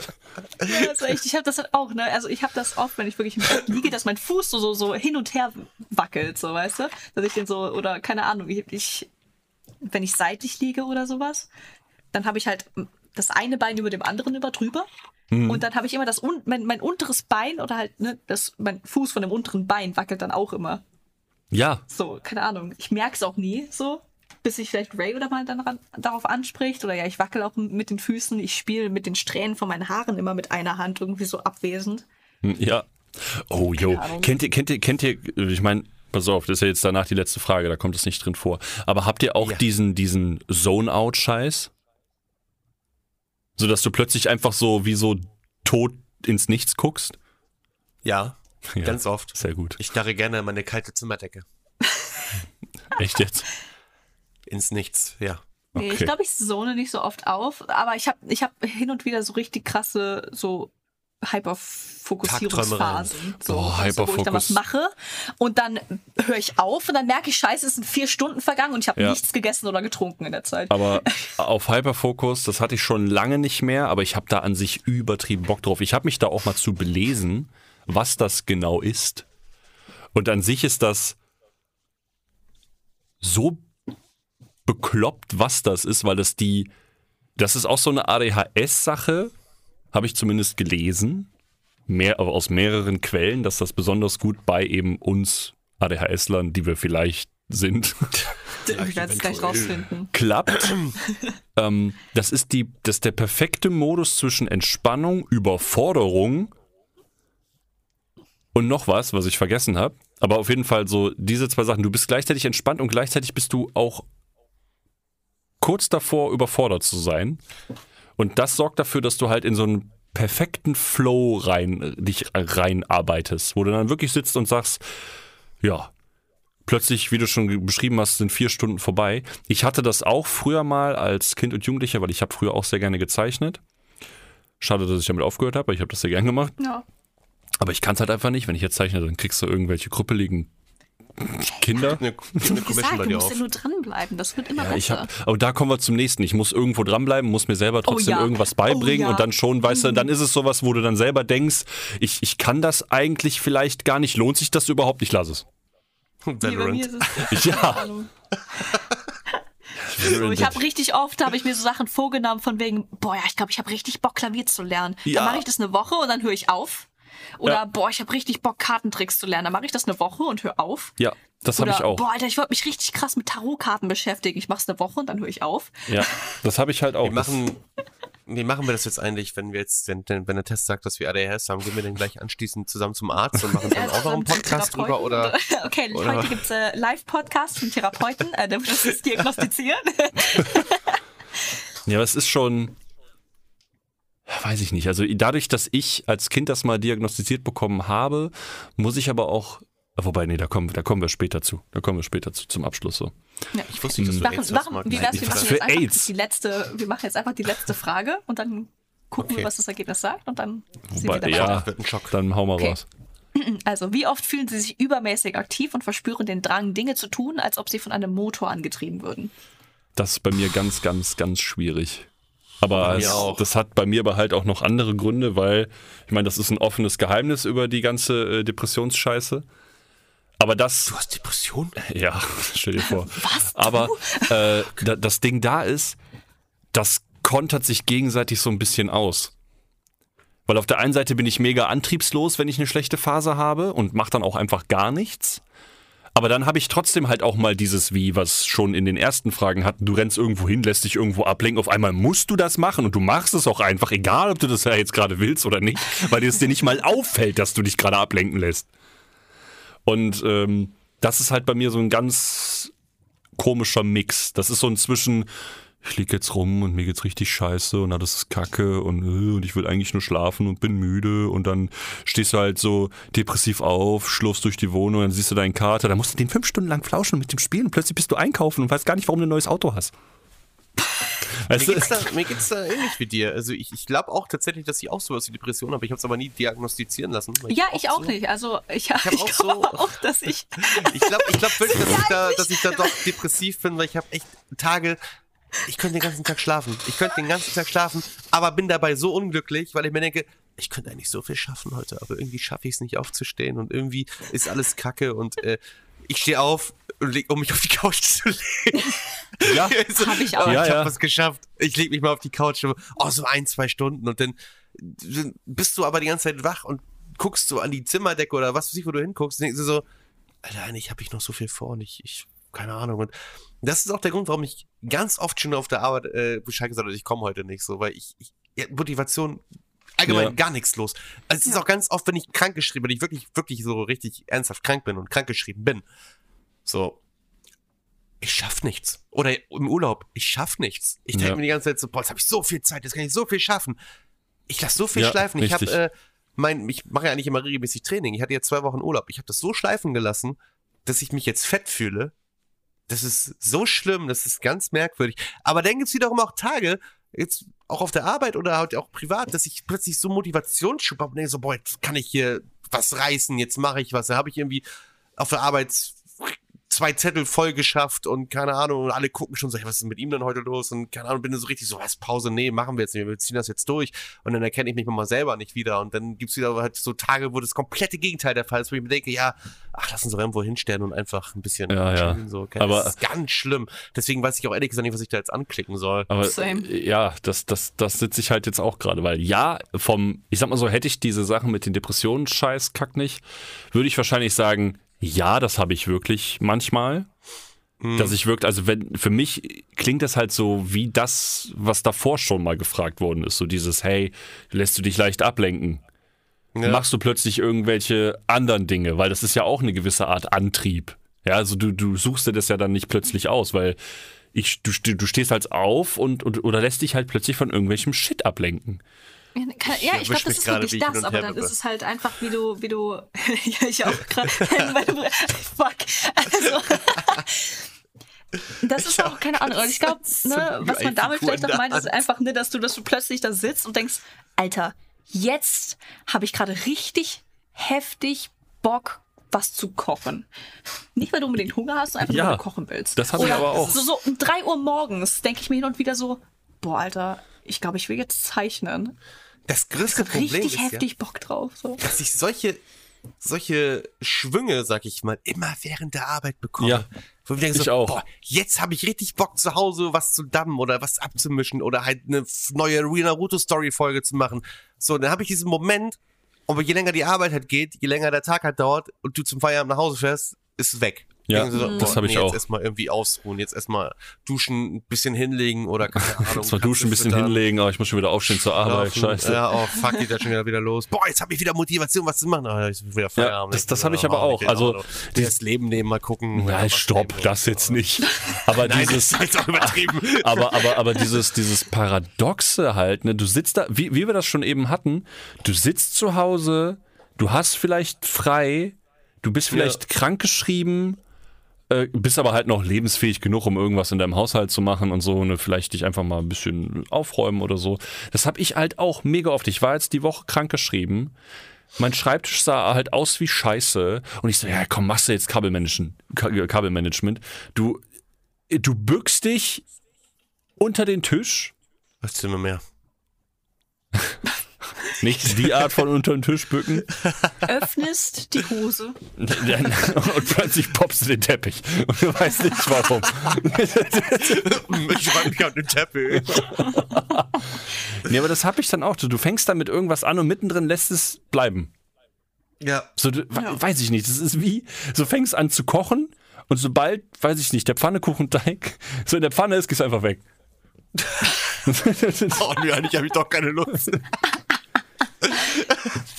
C: Ja, also echt, ich habe das halt auch, ne? Also ich habe das oft, wenn ich wirklich im Bett liege, dass mein Fuß so, so, so hin und her wackelt, so, weißt du? Dass ich den so, oder keine Ahnung, ich, ich wenn ich seitlich liege oder sowas, dann habe ich halt das eine Bein über dem anderen über drüber. Und dann habe ich immer das un mein, mein unteres Bein oder halt, ne, das, mein Fuß von dem unteren Bein wackelt dann auch immer.
A: Ja,
C: So, keine Ahnung. Ich merke es auch nie so, bis sich vielleicht Ray oder mal dann ran, darauf anspricht. Oder ja, ich wackel auch mit den Füßen. Ich spiele mit den Strähnen von meinen Haaren immer mit einer Hand irgendwie so abwesend.
A: hm, ja. Oh, yo.
C: Ahnung.
A: Kennt ihr, kennt ihr, kennt ihr, ich meine, pass auf, das ist ja jetzt danach die letzte Frage, da kommt es nicht drin vor. Aber habt ihr auch
B: Ja.
A: diesen, diesen Zone-Out-Scheiß? So, dass du plötzlich einfach so wie so tot ins Nichts guckst?
B: Ja,
A: Ja.
B: ganz oft.
A: Sehr gut.
B: Ich starre gerne in meine kalte Zimmerdecke.
A: Echt jetzt?
B: Ins Nichts, ja.
C: Nee, ich
A: Okay.
C: glaube, ich zone nicht so oft auf, aber ich habe ich hab hin und wieder so richtig krasse, so Hyperfokussierungsphasen. So, weißt du, wo ich dann was
A: Hyperfokus.
C: mache und dann höre ich auf und dann merke ich, scheiße, es sind vier Stunden vergangen und ich habe
A: Ja.
C: nichts gegessen oder getrunken in der Zeit.
A: Aber auf Hyperfokus, das hatte ich schon lange nicht mehr, aber ich habe da an sich übertrieben Bock drauf. Ich habe mich da auch mal zu belesen, was das genau ist. Und an sich ist das so bekloppt, was das ist, weil das die, das ist auch so eine ADHS-Sache, habe ich zumindest gelesen, mehr, aber aus mehreren Quellen, dass das besonders gut bei eben uns ADHS-Lern, die wir vielleicht sind,
C: ich werde es gleich rausfinden.
A: klappt. ähm, das ist die, das ist der perfekte Modus zwischen Entspannung, Überforderung und noch was, was ich vergessen habe. Aber auf jeden Fall so diese zwei Sachen. Du bist gleichzeitig entspannt und gleichzeitig bist du auch kurz davor, überfordert zu sein. Und das sorgt dafür, dass du halt in so einen perfekten Flow rein, dich reinarbeitest, wo du dann wirklich sitzt und sagst, ja, plötzlich, wie du schon beschrieben hast, sind vier Stunden vorbei. Ich hatte das auch früher mal als Kind und Jugendlicher, weil ich habe früher auch sehr gerne gezeichnet. Schade, dass ich damit aufgehört habe, aber ich habe das sehr gern gemacht.
C: Ja.
A: Aber ich kann es halt einfach nicht. Wenn ich jetzt zeichne, dann kriegst du irgendwelche krüppeligen Kinder.
B: Eine, eine
C: gesagt, du musst ja nur dranbleiben. Das wird immer
A: Ja, ich
C: besser.
A: hab, aber da kommen wir zum nächsten. Ich muss irgendwo dranbleiben, muss mir selber trotzdem
C: ja.
A: irgendwas beibringen
C: Oh ja.
A: und dann schon, weißt du, dann ist es sowas, wo du dann selber denkst, ich, ich kann das eigentlich vielleicht gar nicht, lohnt sich das überhaupt? Ich lasse es.
C: Nee, bei mir
B: Valorant.
C: ist es keine
A: Ja.
C: So, ich habe richtig oft, habe ich mir so Sachen vorgenommen von wegen, boah, ja, ich glaube, ich habe richtig Bock, Klavier zu lernen.
A: Ja.
C: Dann mache ich das eine Woche und dann höre ich auf. Oder,
A: Ja.
C: boah, ich habe richtig Bock, Kartentricks zu lernen. Dann mache ich das eine Woche und höre auf.
A: Ja, das habe ich auch.
C: boah, Alter, ich wollte mich richtig krass mit Tarotkarten beschäftigen. Ich mache es eine Woche und dann höre ich auf.
A: Ja, das habe ich halt auch.
B: Wie machen, wie machen wir das jetzt eigentlich, wenn wir jetzt, wenn, wenn der Test sagt, dass wir ADHS haben, gehen wir dann gleich anschließend zusammen zum Arzt und machen dann auch noch einen Podcast drüber oder?
C: Okay,
B: oder-
C: heute gibt's äh, Live-Podcast vom Therapeuten, äh, der wird das jetzt diagnostizieren.
A: Ja, aber es ist schon. Weiß ich nicht. Also dadurch, dass ich als Kind das mal diagnostiziert bekommen habe, muss ich aber auch. Wobei, nee, da kommen, da kommen wir später zu. Da kommen wir später zu zum Abschluss so.
C: Ja.
B: Ich wusste nicht, dass du
C: Machen,
B: AIDS
C: machen,
B: Marc.
C: wie wär's, wir machen
A: für
C: jetzt einfach
A: AIDS?
C: die letzte, wir machen jetzt einfach die letzte Frage und dann gucken
B: Okay.
C: wir, was das Ergebnis sagt und dann
A: Wobei,
C: wir dann
A: ja,
C: weiter.
B: Wird ein Schock.
A: dann hau mal
C: Okay.
A: raus.
C: Also, wie oft fühlen Sie sich übermäßig aktiv und verspüren den Drang, Dinge zu tun, als ob sie von einem Motor angetrieben würden?
A: Das ist bei mir ganz, ganz, ganz schwierig. Aber es, das hat bei mir aber halt auch noch andere Gründe, weil ich meine, das ist ein offenes Geheimnis über die ganze äh, Depressionsscheiße. Aber das,
B: Du hast Depression?
A: ja, stell dir vor.
C: Was?
A: Aber äh, da, das Ding da ist, das kontert sich gegenseitig so ein bisschen aus. Weil auf der einen Seite bin ich mega antriebslos, wenn ich eine schlechte Phase habe und mache dann auch einfach gar nichts. Aber dann habe ich trotzdem halt auch mal dieses Wie, was schon in den ersten Fragen hatten. Du rennst irgendwo hin, lässt dich irgendwo ablenken. Auf einmal musst du das machen und du machst es auch einfach, egal ob du das ja jetzt gerade willst oder nicht, weil es dir nicht mal auffällt, dass du dich gerade ablenken lässt. Und ähm, das ist halt bei mir so ein ganz komischer Mix. Das ist so ein zwischen, ich lieg jetzt rum und mir geht's richtig scheiße und das ist kacke und, äh, und ich will eigentlich nur schlafen und bin müde und dann stehst du halt so depressiv auf, schlurfst durch die Wohnung, dann siehst du deinen Kater, dann musst du den fünf Stunden lang flauschen und mit dem spielen und plötzlich bist du einkaufen und weißt gar nicht, warum du ein neues Auto hast.
B: Weißt mir, geht's da, mir geht's da ähnlich wie dir. Also ich, ich glaube auch tatsächlich, dass ich auch sowas wie Depression habe. Ich habe es aber nie diagnostizieren lassen.
C: Ja, ich auch so, nicht. Also ich, ich, ich auch so. Auch, dass ich.
B: ich glaube ich glaub wirklich, dass, ich da, dass ich da doch depressiv bin, weil ich habe echt Tage, ich könnte den ganzen Tag schlafen. Ich könnte den ganzen Tag schlafen, aber bin dabei so unglücklich, weil ich mir denke, ich könnte eigentlich so viel schaffen heute, aber irgendwie schaffe ich es nicht aufzustehen und irgendwie ist alles Kacke und äh, ich stehe auf, um mich auf die Couch zu legen.
C: Ja, also, habe ich auch. Ja,
B: ich habe ja. was geschafft. Ich lege mich mal auf die Couch, oh, so ein, zwei Stunden und dann bist du aber die ganze Zeit wach und guckst so an die Zimmerdecke oder was weiß ich, wo du hinguckst und denkst du so, Alter, eigentlich habe ich noch so viel vor und ich, ich keine Ahnung. Und das ist auch der Grund, warum ich ganz oft schon auf der Arbeit äh, Bescheid gesagt habe, ich komme heute nicht so, weil ich, ich ja, Motivation allgemein ja. gar nichts los. Also es ist auch ganz oft, wenn ich krank geschrieben bin, ich wirklich, wirklich so richtig ernsthaft krank bin und krank geschrieben bin. So, ich schaff nichts. Oder im Urlaub, ich schaff nichts. Ich denke ja. mir die ganze Zeit so, boah, jetzt habe ich so viel Zeit, jetzt kann ich so viel schaffen. Ich lasse so viel ja, schleifen. Ich habe äh, mein, ich mache ja eigentlich immer regelmäßig Training. Ich hatte jetzt zwei Wochen Urlaub. Ich habe das so schleifen gelassen, dass ich mich jetzt fett fühle. Das ist so schlimm, das ist ganz merkwürdig. Aber dann gibt es wiederum auch Tage, jetzt auch auf der Arbeit oder halt auch privat, dass ich plötzlich so Motivationsschub habe und denke so, boah, jetzt kann ich hier was reißen, jetzt mache ich was. Da habe ich irgendwie auf der Arbeit zwei Zettel voll geschafft und keine Ahnung, und alle gucken schon so, was ist mit ihm denn heute los? Und keine Ahnung, bin dann so richtig so, was, Pause, nee, machen wir jetzt nicht, wir ziehen das jetzt durch. Und dann erkenne ich mich mal selber nicht wieder. Und dann gibt es wieder halt so Tage, wo das komplette Gegenteil der Fall ist, wo ich mir denke, ja, ach, lass uns doch irgendwo hinstellen und einfach ein bisschen
A: ja, ja.
B: So. Aber, das ist ganz schlimm. Deswegen weiß ich auch ehrlich gesagt nicht, was ich da jetzt anklicken soll.
A: Aber Same. ja, das, das, das sitze ich halt jetzt auch gerade, weil ja, vom, ich sag mal so, hätte ich diese Sachen mit den Depressionen scheiß kack nicht, würde ich wahrscheinlich sagen, ja, das habe ich wirklich manchmal. Hm. Dass ich wirklich, also wenn, für mich klingt das halt so wie das, was davor schon mal gefragt worden ist. So dieses, hey, lässt du dich leicht ablenken? Ja. Machst du plötzlich irgendwelche anderen Dinge? Weil das ist ja auch eine gewisse Art Antrieb. Ja, also du, du suchst dir das ja dann nicht plötzlich aus, weil ich, du, du stehst halt auf und, und oder lässt dich halt plötzlich von irgendwelchem Shit ablenken.
C: Ja, ich glaube, das ist wirklich das, aber dann ist es halt einfach, wie du, wie du, ja, ich auch gerade, fuck, also, das ist auch, keine Ahnung, und ich glaube, ne, was man damit vielleicht noch meint, ist einfach, ne, dass du, dass du plötzlich da sitzt und denkst, Alter, jetzt habe ich gerade richtig heftig Bock, was zu kochen. Nicht, weil du unbedingt Hunger hast, einfach ja, nur, weil du kochen willst.
A: Das habe ich aber auch.
C: So, so um drei Uhr morgens denke ich mir hin und wieder so, boah, Alter, ich glaube, ich will jetzt zeichnen.
B: Das größte ich Problem
C: richtig
B: ist
C: heftig
B: ja,
C: Bock drauf. So.
B: Dass ich solche, solche Schwünge, sag ich mal, immer während der Arbeit bekomme. Ja.
A: Wo ich denke ich so, auch.
B: boah, jetzt habe ich richtig Bock zu Hause was zu dammen oder was abzumischen oder halt eine neue Naruto Story Folge zu machen. So, dann habe ich diesen Moment, und je länger die Arbeit halt geht, je länger der Tag halt dauert und du zum Feierabend nach Hause fährst, ist es weg.
A: Ja, so, das habe ich nee, auch.
B: Jetzt erstmal irgendwie ausruhen, jetzt erstmal duschen, ein bisschen hinlegen oder keine Ahnung.
A: Zwar duschen, ein bisschen hinlegen, aber ich muss schon wieder aufstehen zur Arbeit. Laufen. Scheiße.
B: Ja, oh fuck, geht da schon wieder, wieder los. Boah, jetzt habe ich wieder Motivation, was zu machen. Oh, ich wieder
A: Feierabend. Ja, das das habe ich aber auch. Also
B: das Leben nehmen, mal gucken.
A: Nein, stopp, das jetzt nicht. Aber Nein, dieses, das ist auch übertrieben. aber, aber, aber dieses, dieses Paradoxe halt, ne, du sitzt da, wie, wie wir das schon eben hatten, du sitzt zu Hause, du hast vielleicht frei, du bist vielleicht ja. krankgeschrieben, äh, bist aber halt noch lebensfähig genug, um irgendwas in deinem Haushalt zu machen und so, ne, vielleicht dich einfach mal ein bisschen aufräumen oder so. Das habe ich halt auch mega oft. Ich war jetzt die Woche krankgeschrieben. Mein Schreibtisch sah halt aus wie Scheiße. Und ich so, ja, komm, machst du jetzt Kabelmanagement. Kabelmanagement. Du, du bückst dich unter den Tisch.
B: Was Zimmer mehr?
A: Nicht die Art von unter den Tisch bücken.
C: Öffnest die Hose.
A: Und plötzlich poppst du den Teppich. Und du weißt nicht warum.
B: ich war mich an den Teppich.
A: nee, aber das habe ich dann auch. Du fängst dann mit irgendwas an und mittendrin lässt es bleiben.
B: Ja.
A: So, du, ja. Weiß ich nicht. Das ist wie, so fängst an zu kochen Und sobald, weiß ich nicht, der Pfannekuchenteig so in der Pfanne ist, gehst du einfach weg.
B: Oh nee, eigentlich habe ich doch keine Lust.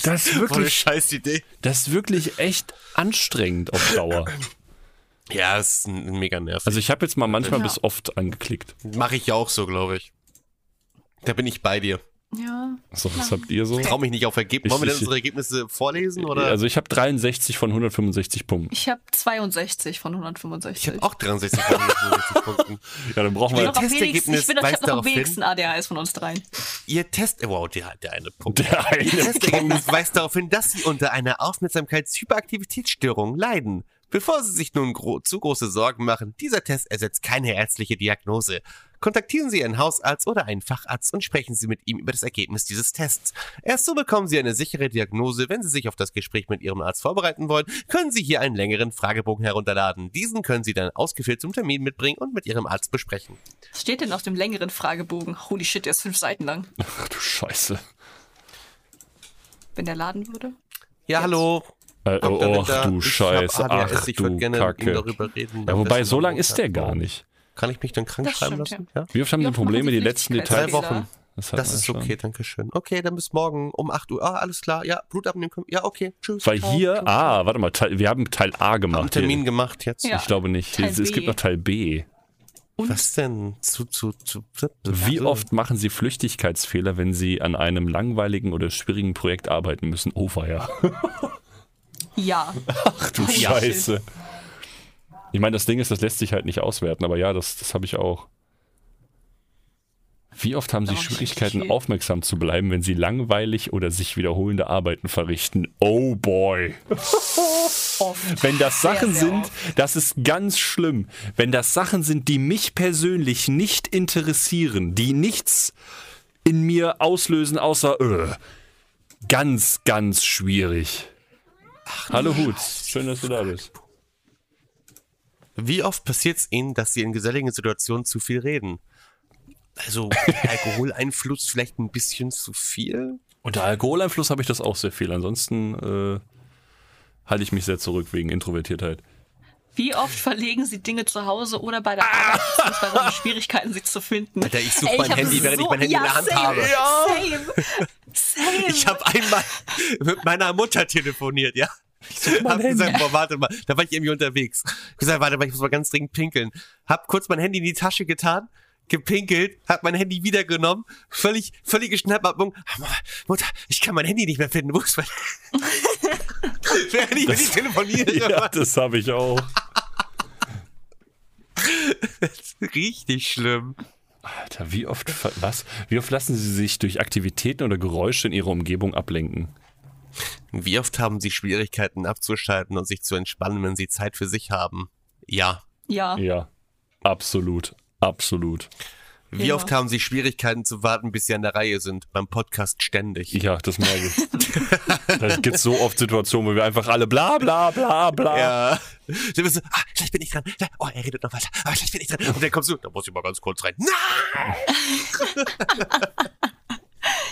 A: Das ist wirklich,
B: scheiß Idee.
A: das ist wirklich echt anstrengend auf Dauer.
B: Ja, das ist ein mega nervig.
A: Also ich habe jetzt mal manchmal
C: Ja.
A: bis oft angeklickt.
B: Mache ich ja auch so, glaube ich. Da bin ich bei dir.
C: Ja.
A: So, was habt ihr so?
B: Trau mich nicht auf Ergebnisse. Wollen wir denn
A: Ich-
B: unsere Ergebnisse vorlesen? Oder?
A: Also ich habe 63 von 165 Punkten.
C: Ich habe 62 von 165.
B: ich habe auch 63 von 165 Punkten.
A: Ja, dann brauchen
C: ich
A: wir
C: wenigsten,
B: Testergebnis
C: ich bin ich hab noch am wenigsten ADHS von uns dreien.
B: Ihr Test... Wow, der, der eine Punkt.
A: der eine
B: Ihr Testergebnis weist darauf hin, dass Sie unter einer Aufmerksamkeitshyperaktivitätsstörung leiden. Bevor Sie sich nun gro zu große Sorgen machen, dieser Test ersetzt keine ärztliche Diagnose. Kontaktieren Sie Ihren Hausarzt oder einen Facharzt und sprechen Sie mit ihm über das Ergebnis dieses Tests. Erst so bekommen Sie eine sichere Diagnose. Wenn Sie sich auf das Gespräch mit Ihrem Arzt vorbereiten wollen, können Sie hier einen längeren Fragebogen herunterladen. Diesen können Sie dann ausgefüllt zum Termin mitbringen und mit Ihrem Arzt besprechen.
C: Was steht denn auf dem längeren Fragebogen? Holy shit, der ist fünf Seiten lang.
A: Ach du Scheiße.
C: Wenn der laden würde.
B: Ja, hallo.
A: Äh, oh, ach du
B: Ich hab
A: Scheiße.
B: ADHS,
A: Ach du
B: gerne mit ihm
A: Kacke.
B: darüber reden.
A: Ja, wobei, so lang ist der gar nicht.
B: Kann ich mich dann krank
C: Das
B: schreiben
C: stimmt,
B: lassen? Ja.
A: Wie oft haben
C: machen
A: Probleme die letzten? Details?
B: Drei Wochen.
A: Das,
B: Das ist
A: schon.
B: okay, danke schön. Okay, dann bis morgen um 8 Uhr. Ah, alles klar. Ja, Blut abnehmen können. Ja, okay. Tschüss.
A: Weil
B: Ciao.
A: hier,
B: Ciao.
A: ah, warte mal, Teil, wir haben Teil A
B: Haben
A: gemacht.
B: einen Termin gemacht jetzt.
C: Ja.
A: Ich glaube nicht. Es, es
C: B.
A: gibt noch Teil B.
C: Und
B: Was denn? Zu, zu, zu.
A: Wie oft machen Sie Flüchtigkeitsfehler, wenn Sie an einem langweiligen oder schwierigen Projekt arbeiten müssen? Oh, ja.
C: ja.
A: Ach du
C: Ja.
A: Scheiße. Ich meine, das Ding ist, das lässt sich halt nicht auswerten, aber ja, das, das habe ich auch. Wie oft haben Sie
C: Oh,
A: Schwierigkeiten, aufmerksam zu bleiben, wenn Sie langweilig oder sich wiederholende Arbeiten verrichten? Oh boy.
C: Oft.
A: Wenn das
C: Sehr,
A: Sachen
C: sehr
A: sind,
C: oft.
A: das ist ganz schlimm. Wenn das Sachen sind, die mich persönlich nicht interessieren, die nichts in mir auslösen, außer äh, ganz, ganz schwierig. Hallo Hut, schön, dass du da bist.
B: Wie oft passiert es Ihnen, dass Sie in geselligen Situationen zu viel reden? Also Alkoholeinfluss vielleicht ein bisschen zu viel?
A: Unter Alkoholeinfluss habe ich das auch sehr viel. Ansonsten äh, halte ich mich sehr zurück wegen Introvertiertheit.
C: Wie oft verlegen Sie Dinge zu Hause oder bei der Arbeit, beziehungsweise haben Schwierigkeiten, sie zu finden?
B: Alter, ich suche mein Handy, während ich mein Handy
C: ja,
B: in der Hand
C: same,
B: habe.
C: Same. Same.
B: Ich habe einmal mit meiner Mutter telefoniert, ja. Ich hab gesagt, boah, warte mal, da war ich irgendwie unterwegs. Ich gesagt, warte mal, ich muss mal ganz dringend pinkeln. Hab kurz mein Handy in die Tasche getan, gepinkelt, hab mein Handy wieder genommen, völlig, völlige Schnappatmung. Mutter, ich kann mein Handy nicht mehr finden. Wo ist mein Während ich mit ihm telefoniere.
A: Ja, das habe ich auch.
B: Richtig schlimm.
A: Alter, wie oft, was? Wie oft lassen Sie sich durch Aktivitäten oder Geräusche in Ihrer Umgebung ablenken?
B: Wie oft haben Sie Schwierigkeiten abzuschalten und sich zu entspannen, wenn Sie Zeit für sich haben? Ja.
C: ja.
A: Ja, absolut, absolut.
B: Wie
C: Ja.
B: oft haben Sie Schwierigkeiten zu warten, bis Sie an der Reihe sind? Beim Podcast ständig.
A: Ja, das merke ich. da gibt so oft Situationen, wo wir einfach alle bla bla bla bla.
B: Ja. Du bist so, ah, vielleicht bin ich dran. Oh, er redet noch weiter. Aber vielleicht bin ich dran. Und dann kommst du, da muss ich mal ganz kurz rein. Nein!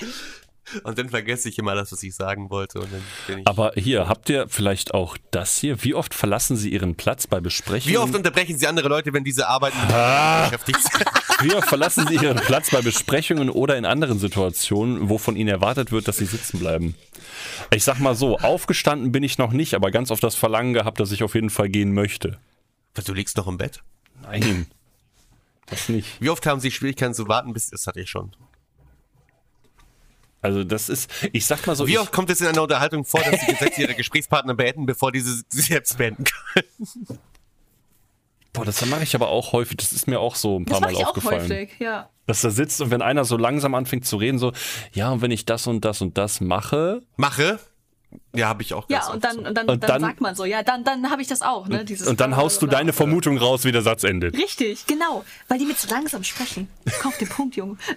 B: Und dann vergesse ich immer das, was ich sagen wollte. Ich.
A: Aber hier, habt ihr vielleicht auch das hier? Wie oft verlassen Sie Ihren Platz bei Besprechungen?
B: Wie oft unterbrechen Sie andere Leute, wenn diese Arbeiten
A: Ah.
B: beschäftigt sind?
A: Wie oft verlassen Sie Ihren Platz bei Besprechungen oder in anderen Situationen, wo von Ihnen erwartet wird, dass Sie sitzen bleiben? Ich sag mal so, aufgestanden bin ich noch nicht, aber ganz oft das Verlangen gehabt, dass ich auf jeden Fall gehen möchte.
B: Was, du liegst noch im Bett?
A: Nein. Das nicht.
B: Wie oft haben Sie Schwierigkeiten zu warten, bis, das hatte ich schon.
A: Also das ist, ich sag mal so,
B: Wie oft kommt es in einer Unterhaltung vor, dass die Gesetze ihre Gesprächspartner beenden, bevor diese sie selbst beenden können?
A: boah, das mache ich aber auch häufig. Das ist mir auch so ein
C: Das
A: paar
C: mache
A: Mal
C: ich auch
A: aufgefallen.
C: häufig, ja.
A: Dass da sitzt und wenn einer so langsam anfängt zu reden, so, ja, und wenn ich das und das und das mache,
B: Mache. Ja, habe ich auch ganz
C: Ja, und
B: oft
C: dann,
B: so.
C: und dann,
A: Und
C: dann,
A: dann-
C: sagt man so, ja, dann, dann habe ich das auch, ne? Dieses
A: und dann haust du deine Vermutung raus, wie der Satz endet.
C: Richtig, genau. Weil die mit so langsam sprechen. Komm auf den Punkt, Junge.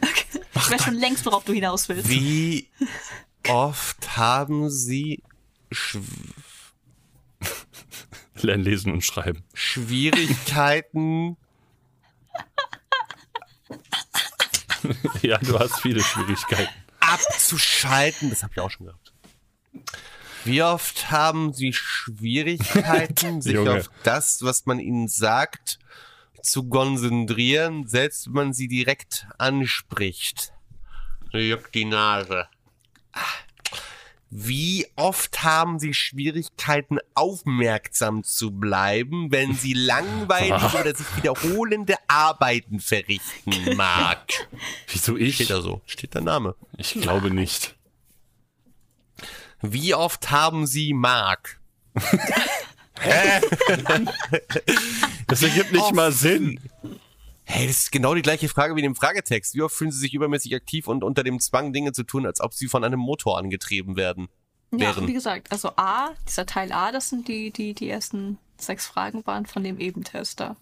C: Ich weiß schon längst, worauf du hinaus willst.
B: Wie oft haben Sie Schw
A: Lernen, lesen und schreiben.
B: Schwierigkeiten?
A: Ja, du hast viele Schwierigkeiten.
B: abzuschalten. Das habe ich auch schon gehabt. Wie oft haben Sie Schwierigkeiten, sich
A: Junge.
B: auf das, was man Ihnen sagt, zu konzentrieren, selbst wenn man Sie direkt anspricht? Juckt die Nase. Wie oft haben Sie Schwierigkeiten, aufmerksam zu bleiben, wenn Sie langweilig oder sich wiederholende Arbeiten verrichten mag?
A: Wieso ich?
B: Steht da so, steht der Name.
A: Ich glaube nicht.
B: Wie oft haben Sie Mark?
A: Das ergibt nicht mal Sinn.
B: Hey, das ist genau die gleiche Frage wie in dem Fragetext. Wie oft fühlen Sie sich übermäßig aktiv und unter dem Zwang, Dinge zu tun, als ob Sie von einem Motor angetrieben werden?
C: Ja,
B: Wären.
C: wie gesagt, also A, dieser Teil A, das sind die, die, die ersten sechs Fragen waren von dem Ebentester.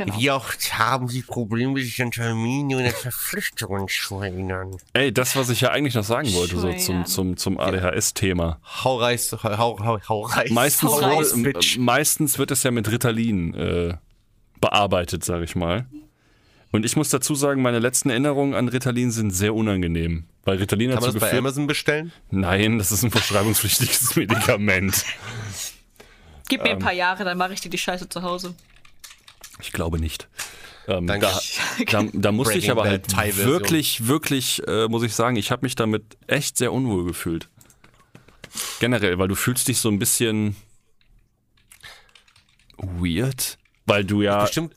C: Genau.
B: Wie oft haben Sie Probleme, sich an Termine und Verpflichtungen zu erinnern?
A: Ey, das, was ich ja eigentlich noch sagen wollte, so zum, zum, zum ADHS-Thema.
B: Hau reis, hau, hau, hau reis.
A: Meistens,
C: Hau
B: Bitch.
A: äh, meistens wird es ja mit Ritalin äh, bearbeitet, sage ich mal. Und ich muss dazu sagen, meine letzten Erinnerungen an Ritalin sind sehr unangenehm. Weil Ritalin
B: Kann
A: hat
B: man das bei
A: geführt.
B: Amazon bestellen?
A: Nein, das ist ein verschreibungspflichtiges Medikament.
C: Gib
A: ähm,
C: mir ein paar Jahre, dann mache ich dir die Scheiße zu Hause.
A: Ich glaube nicht. Ähm,
B: Danke.
A: da, da, da musste ich aber halt wirklich, wirklich, äh, muss ich sagen, ich habe mich damit echt sehr unwohl gefühlt. Generell, weil du fühlst dich so ein bisschen weird, weil du ja,
B: Bestimmt.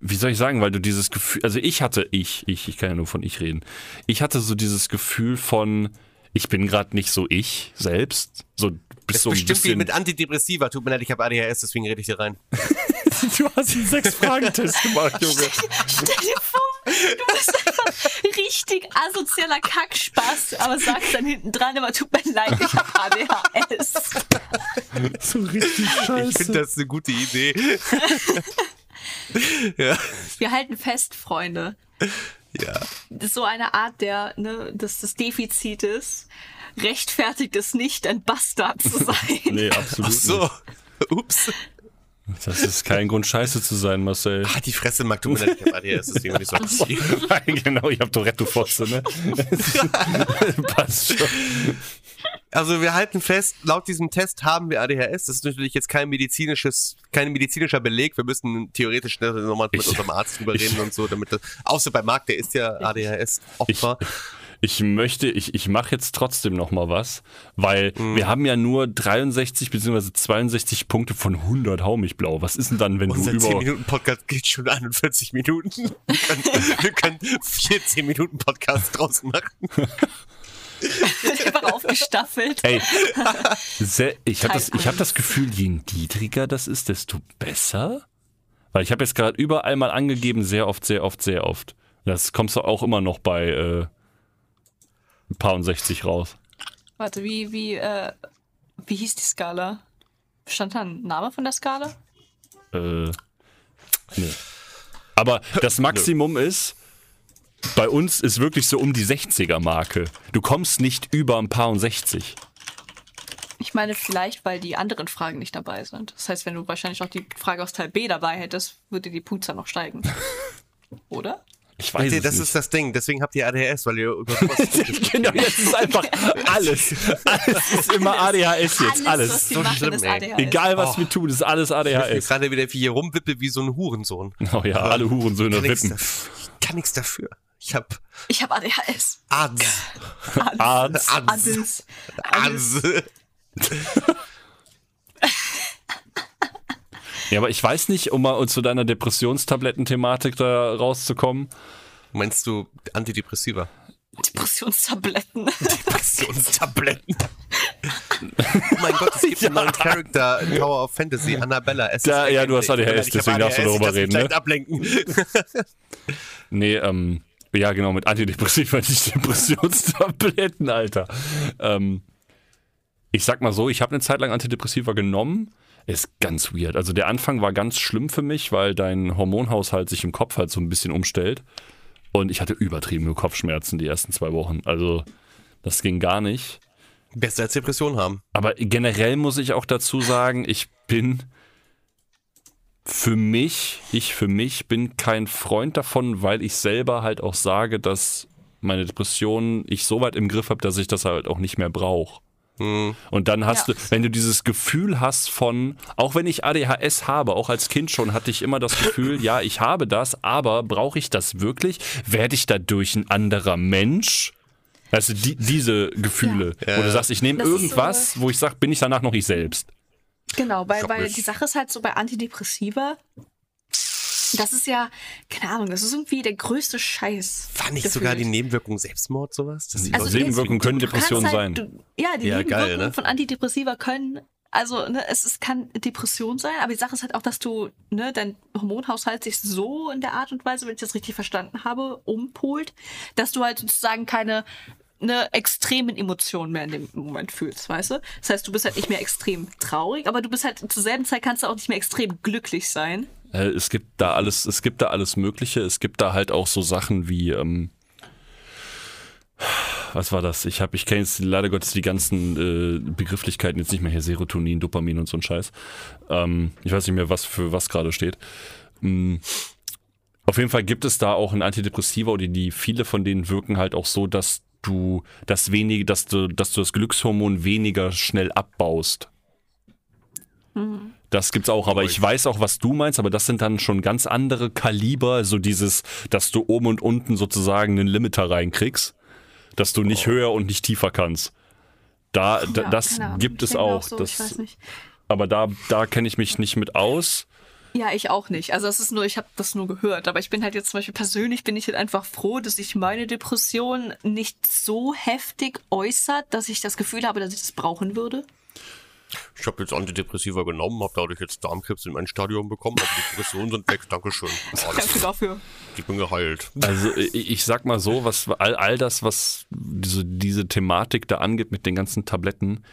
A: wie soll ich sagen, weil du dieses Gefühl, also ich hatte, ich, ich, ich kann ja nur von ich reden, ich hatte so dieses Gefühl von, ich bin gerade nicht so ich selbst, so du
B: Das
A: bist
B: ist
A: so ein
B: bestimmt wie mit Antidepressiva. Tut mir leid, ich habe ADHS, deswegen rede ich dir rein.
A: du hast einen Sechs-Fragen-Test gemacht, Junge.
C: Stell dir vor, du bist einfach richtig asozialer Kackspaß, aber sagst dann hinten dran immer, tut mir leid, ich habe ADHS.
A: So richtig scheiße.
B: Ich finde, das ist eine gute Idee. ja.
C: Wir halten fest, Freunde.
B: Ja.
C: Das ist so eine Art der, ne, des, des Defizites rechtfertigt es nicht, ein Bastard zu sein.
A: Nee, absolut
B: Ach so. Ups.
A: Nicht. Das ist kein Grund, scheiße zu sein, Marcel.
B: Ah, die Fresse mag tut mir leid, ich habe ADHS, deswegen bin ich so aggressiv.
A: genau, ich hab Tourette, du Fotze, ne? Passt schon.
B: Also wir halten fest, laut diesem Test haben wir ADHS. Das ist natürlich jetzt kein medizinisches, kein medizinischer Beleg. Wir müssen theoretisch nochmal mit
A: Ich-
B: unserem Arzt drüber
A: ich-
B: reden und so, damit das, außer bei Marc, der ist ja ADHS-Opfer.
A: Ich möchte, ich, ich mache jetzt trotzdem noch mal was, weil
B: Mhm.
A: wir haben ja nur 63 bzw. 62 Punkte von 100 hau mich blau. Was ist denn dann, wenn
B: Unser
A: du über...
B: 10-Minuten-Podcast geht schon 41 Minuten. Wir können, wir können vier 10-Minuten-Podcasts draus machen.
C: Einfach aufgestaffelt.
A: Ey, ich habe das, ich hab das Gefühl, je niedriger das ist, desto besser. Weil ich habe jetzt gerade überall mal angegeben, sehr oft, sehr oft, sehr oft. Das kommst du auch immer noch bei äh, ein paar und 60 raus.
C: Warte, wie, wie, äh, wie hieß die Skala? Stand da ein Name von der Skala?
A: Äh, nee. Aber das Maximum ist, bei uns ist wirklich so um die 60er-Marke. Du kommst nicht über ein paar und 60.
C: Ich meine, vielleicht, weil die anderen Fragen nicht dabei sind. Das heißt, wenn du wahrscheinlich auch die Frage aus Teil B dabei hättest, würde die Punktzahl noch steigen. Oder?
A: Ich weiß
B: Nee,
A: es
B: das
A: nicht.
B: ist das Ding. Deswegen habt ihr ADHS, weil ihr über sowas
A: genau, jetzt ist einfach alles. Alles ist immer ADHS jetzt.
C: was
A: Alles.
C: sie
B: So
C: machen,
B: schlimm,
C: ist
B: ey.
C: ADHS.
A: Egal, was
B: Oh.
A: wir tun, ist alles
B: Ich
A: ADHS.
B: gerade wieder wie hier rumwippe wie so ein Hurensohn.
A: Oh ja, alle Hurensöhne
B: Kann nix
A: wippen.
B: dafür. Ich kann nichts dafür. Ich hab
C: Ich habe ADHS.
B: ADS.
A: Arzt.
C: ADS. ADS.
B: ADS.
A: Ja, aber ich weiß nicht, um mal zu deiner Depressionstabletten-Thematik da rauszukommen.
B: Meinst du Antidepressiva?
C: Depressionstabletten.
B: Depressionstabletten. oh mein Gott, es gibt einen neuen Charakter in Tower of Fantasy, Annabella. Es
A: Da-
B: ist
A: ja, du hast. ADHS, deswegen darfst du darüber reden, ne?
B: ablenken.
A: Nee, ähm, ja, genau, mit Antidepressiva, nicht Depressionstabletten, Alter. Ähm, ich sag mal so, ich habe eine Zeit lang Antidepressiva genommen. Ist ganz weird. Also der Anfang war ganz schlimm für mich, weil dein Hormonhaushalt sich im Kopf halt so ein bisschen umstellt. Und ich hatte übertriebene Kopfschmerzen die ersten zwei Wochen. Also das ging gar nicht.
B: Besser als Depression haben.
A: Aber generell muss ich auch dazu sagen, ich bin für mich, ich für mich bin kein Freund davon, weil ich selber halt auch sage, dass meine Depression ich so weit im Griff habe, dass ich das halt auch nicht mehr brauche. Und dann hast
C: Ja.
A: du, wenn du dieses Gefühl hast von, auch wenn ich ADHS habe, auch als Kind schon, hatte ich immer das Gefühl, ja, ich habe das, aber brauche ich das wirklich? Werde ich dadurch ein anderer Mensch? Also die, diese Gefühle,
B: Ja.
A: wo du sagst, ich nehme irgendwas, wo ich sage, bin ich danach noch ich selbst.
C: Genau, weil, weil die Sache ist halt so bei Antidepressiva, das ist ja, keine Ahnung, das ist irgendwie der größte Scheiß.
B: War nicht
C: gefühlt.
B: sogar die Nebenwirkung Selbstmord sowas?
C: Also
A: Nebenwirkungen können Depressionen
C: kannst
A: sein.
C: du, ja, die
B: Ja,
C: Nebenwirkungen
B: geil, ne?
C: von Antidepressiva können, also ne, es, es kann Depression sein, aber die Sache ist halt auch, dass du, ne, dein Hormonhaushalt sich so in der Art und Weise, wenn ich das richtig verstanden habe, umpolt, dass du halt sozusagen keine ne, extremen Emotionen mehr in dem Moment fühlst, weißt du? Das heißt, du bist halt nicht mehr extrem traurig, aber du bist halt zur selben Zeit kannst du auch nicht mehr extrem glücklich sein.
A: Äh, Es gibt da alles, es gibt da alles Mögliche. Es gibt da halt auch so Sachen wie, ähm, was war das? Ich habe, ich kenne jetzt leider Gottes die ganzen äh, Begrifflichkeiten jetzt nicht mehr hier, Serotonin, Dopamin und so ein Scheiß. Ähm, ich weiß nicht mehr, was für was gerade steht. Mm. Auf jeden Fall gibt es da auch ein Antidepressiva oder die viele von denen wirken halt auch so, dass du das wenige, dass du, dass du das Glückshormon weniger schnell abbaust. Das gibt's auch, aber ich weiß auch, was du meinst, aber das sind dann schon ganz andere Kaliber, so dieses, dass du oben und unten sozusagen einen Limiter reinkriegst, dass du nicht höher und nicht tiefer kannst. Da,
C: Ja,
A: das gibt es
C: mir
A: auch.
C: so,
A: das,
C: ich weiß nicht.
A: aber da, da kenne ich mich nicht mit aus.
C: Ja, ich auch nicht. Also es ist nur, ich habe das nur gehört. Aber ich bin halt jetzt zum Beispiel persönlich bin ich halt einfach froh, dass sich meine Depression nicht so heftig äußert, dass ich das Gefühl habe, dass ich das brauchen würde.
B: Ich habe jetzt Antidepressiva genommen, habe dadurch jetzt Darmkrebs in mein Stadion bekommen, aber die Depressionen sind weg. Dankeschön.
C: Danke
B: Alles,
C: dafür.
B: ich bin geheilt.
A: Also ich, ich sag mal so, was all, all das, was diese, diese Thematik da angeht mit den ganzen Tabletten,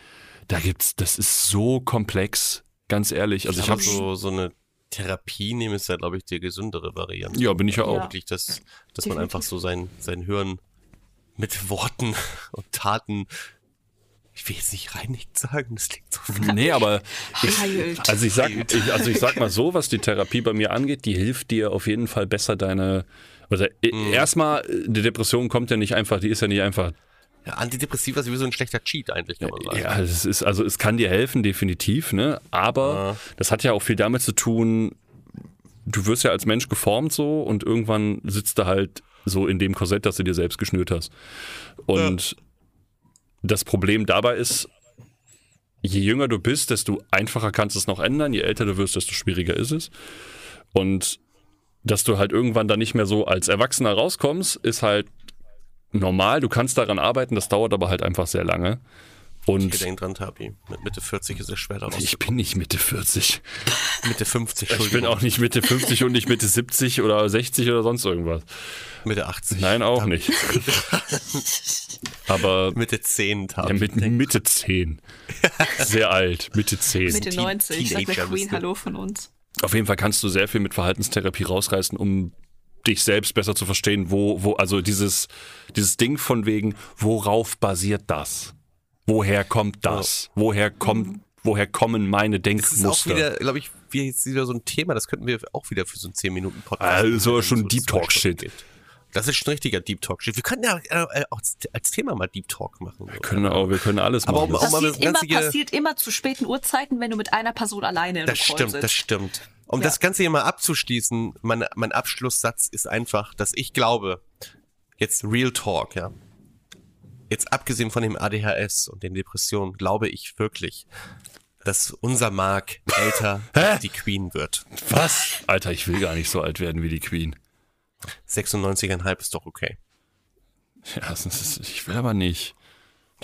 A: da gibt's, das ist so komplex, ganz ehrlich. Also ich
B: aber
A: habe
B: so, so eine Therapie nehmen ist ja, glaube ich, die gesündere Variante.
A: Ja, bin ich ja auch.
C: Ja.
B: Wirklich, dass, dass man einfach so sein, sein Hirn mit Worten und Taten, ich will jetzt nicht reinigt sagen, das klingt so
A: Nee, aber ich,
C: Heilt.
A: also ich sag, ich, also ich sag mal so, was die Therapie bei mir angeht, die hilft dir auf jeden Fall besser deine, also
B: Mhm.
A: erstmal, die Depression kommt ja nicht einfach, die ist ja nicht einfach
B: Ja, Antidepressiva ist wie so ein schlechter Cheat eigentlich, kann man sagen.
A: Ja, es ist, also es kann dir helfen, definitiv, ne? Aber das hat ja auch viel damit zu tun, du wirst ja als Mensch geformt so und irgendwann sitzt du halt so in dem Korsett, das du dir selbst geschnürt hast. Und das Problem dabei ist, je jünger du bist, desto einfacher kannst du es noch ändern, je älter du wirst, desto schwieriger ist es. Und dass du halt irgendwann dann nicht mehr so als Erwachsener rauskommst, ist halt normal. Du kannst daran arbeiten, das dauert aber halt einfach sehr lange. Und
B: Gedenkt dran, Tapi. Mit Mitte 40 ist es schwer daraus.
A: ich bin nicht Mitte 40.
B: Mitte 50,
A: Ich bin auch nicht Mitte 50 und nicht Mitte 70 oder 60 oder sonst irgendwas.
B: Mitte 80.
A: Nein, auch nicht. Aber
B: Mitte 10,
A: ja,
B: Tapi.
A: mit Mitte 10. Sehr alt, Mitte 10.
C: Mitte
B: Teen-
C: 90, sagt der Queen. Hallo von uns.
A: Auf jeden Fall kannst du sehr viel mit Verhaltenstherapie rausreißen, um dich selbst besser zu verstehen, wo, wo, also dieses, dieses Ding von wegen, worauf basiert das? Woher kommt das? Woher kommt, woher kommen meine
B: Das ist auch
A: Denkmuster?
B: wieder, glaube ich, jetzt wieder so ein Thema, das könnten wir auch wieder für so einen 10 Minuten Podcast.
A: Das ist aber
B: machen,
A: schon
B: es
A: Deep Talk Shit.
B: geht. Das ist schon richtiger Deep Talk Shit. Wir könnten ja äh, auch als, Thema mal Deep Talk machen. so.
A: können auch, wir können alles
B: Aber
A: machen.
B: um-
C: Das
B: mal das
C: passiert immer, passiert immer zu späten Uhrzeiten, wenn du mit einer Person alleine im
B: Das
C: Call
B: stimmt,
C: sitzt.
B: das stimmt. Um
C: Ja.
B: das Ganze hier mal abzuschließen, mein, mein Abschlusssatz ist einfach, dass ich glaube, jetzt Real Talk, ja. Jetzt abgesehen von dem ADHS und den Depressionen, glaube ich wirklich, dass unser Mark älter als die Queen wird.
A: Was? Alter, ich will gar nicht so alt werden wie die Queen.
B: 96,5 ist doch okay.
A: Ja, ist, ich will aber nicht.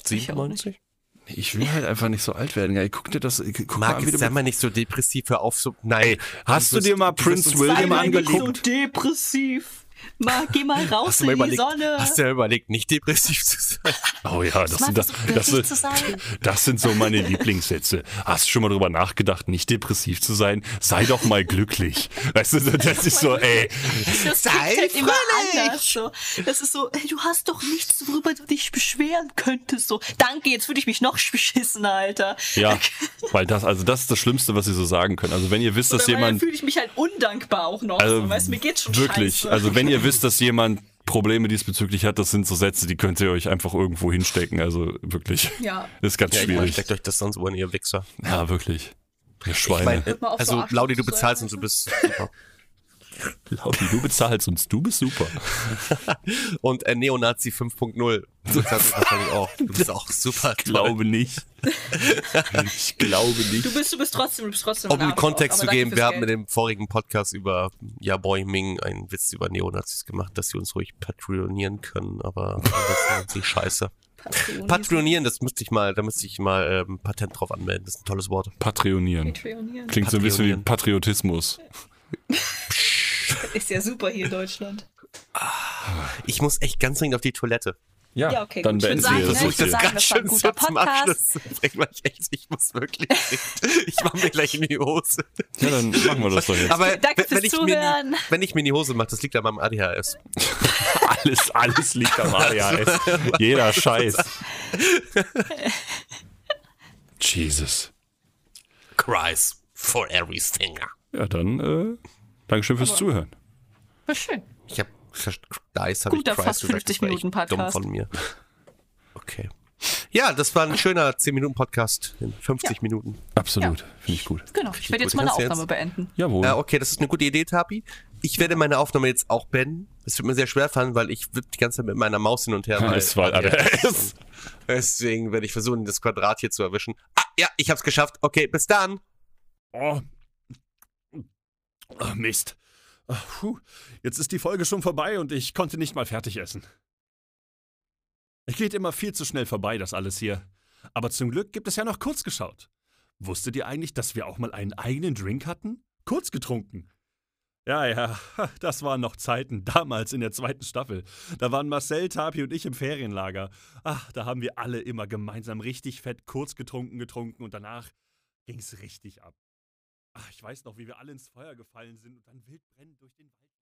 C: Ich auch nicht.
B: 97?
A: Ich will halt einfach nicht so alt werden. Ey, guck dir das, guck
B: Marc,
A: mal, wie du
B: sei mal nicht so depressiv, hör auf so. Nein.
A: hast du
B: wirst-
A: dir mal Prince William
C: Sei mal nicht
A: angeguckt?
C: so depressiv. Mal, geh mal raus in
B: mal
C: die
B: überlegt,
C: Sonne.
B: hast du ja überlegt, nicht depressiv zu sein?
A: Oh ja, das sind, das, das,
C: sein.
A: das sind so meine Lieblingssätze. Hast du schon mal drüber nachgedacht, nicht depressiv zu sein? Sei doch mal glücklich. Weißt du, das ist so, ey,
C: Das
B: Sei
C: halt immer anders. So. Das ist so, ey, du hast doch nichts, worüber du dich beschweren könntest. So, danke, jetzt fühle ich mich noch beschissener, Alter.
A: ja, weil das, also das ist das Schlimmste, was sie so sagen können. Also wenn ihr wisst, dass
C: Oder weil
A: jemand,
C: fühle ich mich halt undankbar auch noch.
A: also
C: so. Weißt mir geht's schon
A: wirklich,
C: scheiße.
A: also wenn ihr wisst, dass jemand Probleme diesbezüglich hat, das sind so Sätze, die könnt ihr euch einfach irgendwo hinstecken. Also wirklich,
C: Ja.
A: das ist ganz
B: Ja, ich
A: schwierig.
B: steckt euch das sonst wo in ihr Wichser.
A: Ja, wirklich. Ihr
B: Ich
A: Schweine.
C: mal auf, so
B: also Laudi, du bezahlst und du bist super.
A: Laudi, du bezahlst uns, du bist super.
B: Und äh, Neonazi 5.0. Du bezahlst uns wahrscheinlich auch. Du bist auch super.
A: Ich glaube nicht. Ich glaube nicht.
C: Du bist, du bist trotzdem, du bist trotzdem.
B: Um
C: ein
B: den Kontext zu geben, wir haben in
C: Geld.
B: dem vorigen Podcast über Ja Boy Ming einen Witz über Neonazis gemacht, dass sie uns ruhig patronieren können, aber das ist die Scheiße.
C: Patreon-
B: Patronieren, das müsste ich mal, da müsste ich mal ähm, Patent drauf anmelden. Das ist ein tolles Wort.
A: Patreonieren.
C: Patreonieren.
A: Klingt so ein bisschen wie. Patriotismus.
C: Ist ja super hier in Deutschland.
B: Ich muss echt ganz dringend auf die Toilette.
A: Ja,
C: Ja, okay,
A: dann beenden wir das
C: ne, ich sagen, ein guter
B: so zum Abschluss ich echt, ich muss wirklich, ich mach mir gleich in die Hose.
A: Ja, dann machen wir das doch jetzt.
B: Aber
C: Danke
B: wenn, wenn,
C: fürs
B: ich mir
C: Zuhören.
B: die, wenn ich mir in die Hose mache, das liegt an meinem ADHS.
A: alles, alles liegt am ADHS. Jeder Scheiß. Jesus.
B: Cries for everything.
A: Ja, dann äh, Dankeschön fürs Zuhören.
C: War schön.
B: Ich hab Dice, habe ich
C: fast
B: gesagt,
C: 50
B: das war echt
C: Minuten
B: dumm
C: Podcast.
B: von mir. Okay. Ja, das war ein schöner 10 Minuten Podcast in 50 Minuten.
A: Absolut. Finde ich gut.
C: Genau. Ich werde
B: gut.
C: jetzt meine Aufnahme
B: jetzt-
C: beenden.
A: Jawohl.
B: Ja, okay, das ist eine gute Idee, Tapi. Ich werde meine Aufnahme jetzt auch beenden. Es wird mir sehr schwer fallen, weil ich die ganze Zeit mit meiner Maus hin und her. weil-
A: Es war ADHS.
B: Deswegen werde ich versuchen, das Quadrat hier zu erwischen. Ah, ja, ich hab's geschafft. Okay, bis dann.
A: Oh. oh Mist. Ah, puh. Jetzt ist die Folge schon vorbei und ich konnte nicht mal fertig essen. Es geht immer viel zu schnell vorbei, das alles hier. Aber zum Glück gibt es ja noch kurz geschaut. Wusstet ihr eigentlich, dass wir auch mal einen eigenen Drink hatten? Kurz getrunken. Ja, ja, das waren noch Zeiten, damals in der zweiten Staffel. Da waren Marcel, Tapi und ich im Ferienlager. Ach, da haben wir alle immer gemeinsam richtig fett kurz getrunken getrunken und danach ging's richtig ab. Ach, ich weiß noch, wie wir alle ins Feuer gefallen sind und dann wild brennend durch den Wald.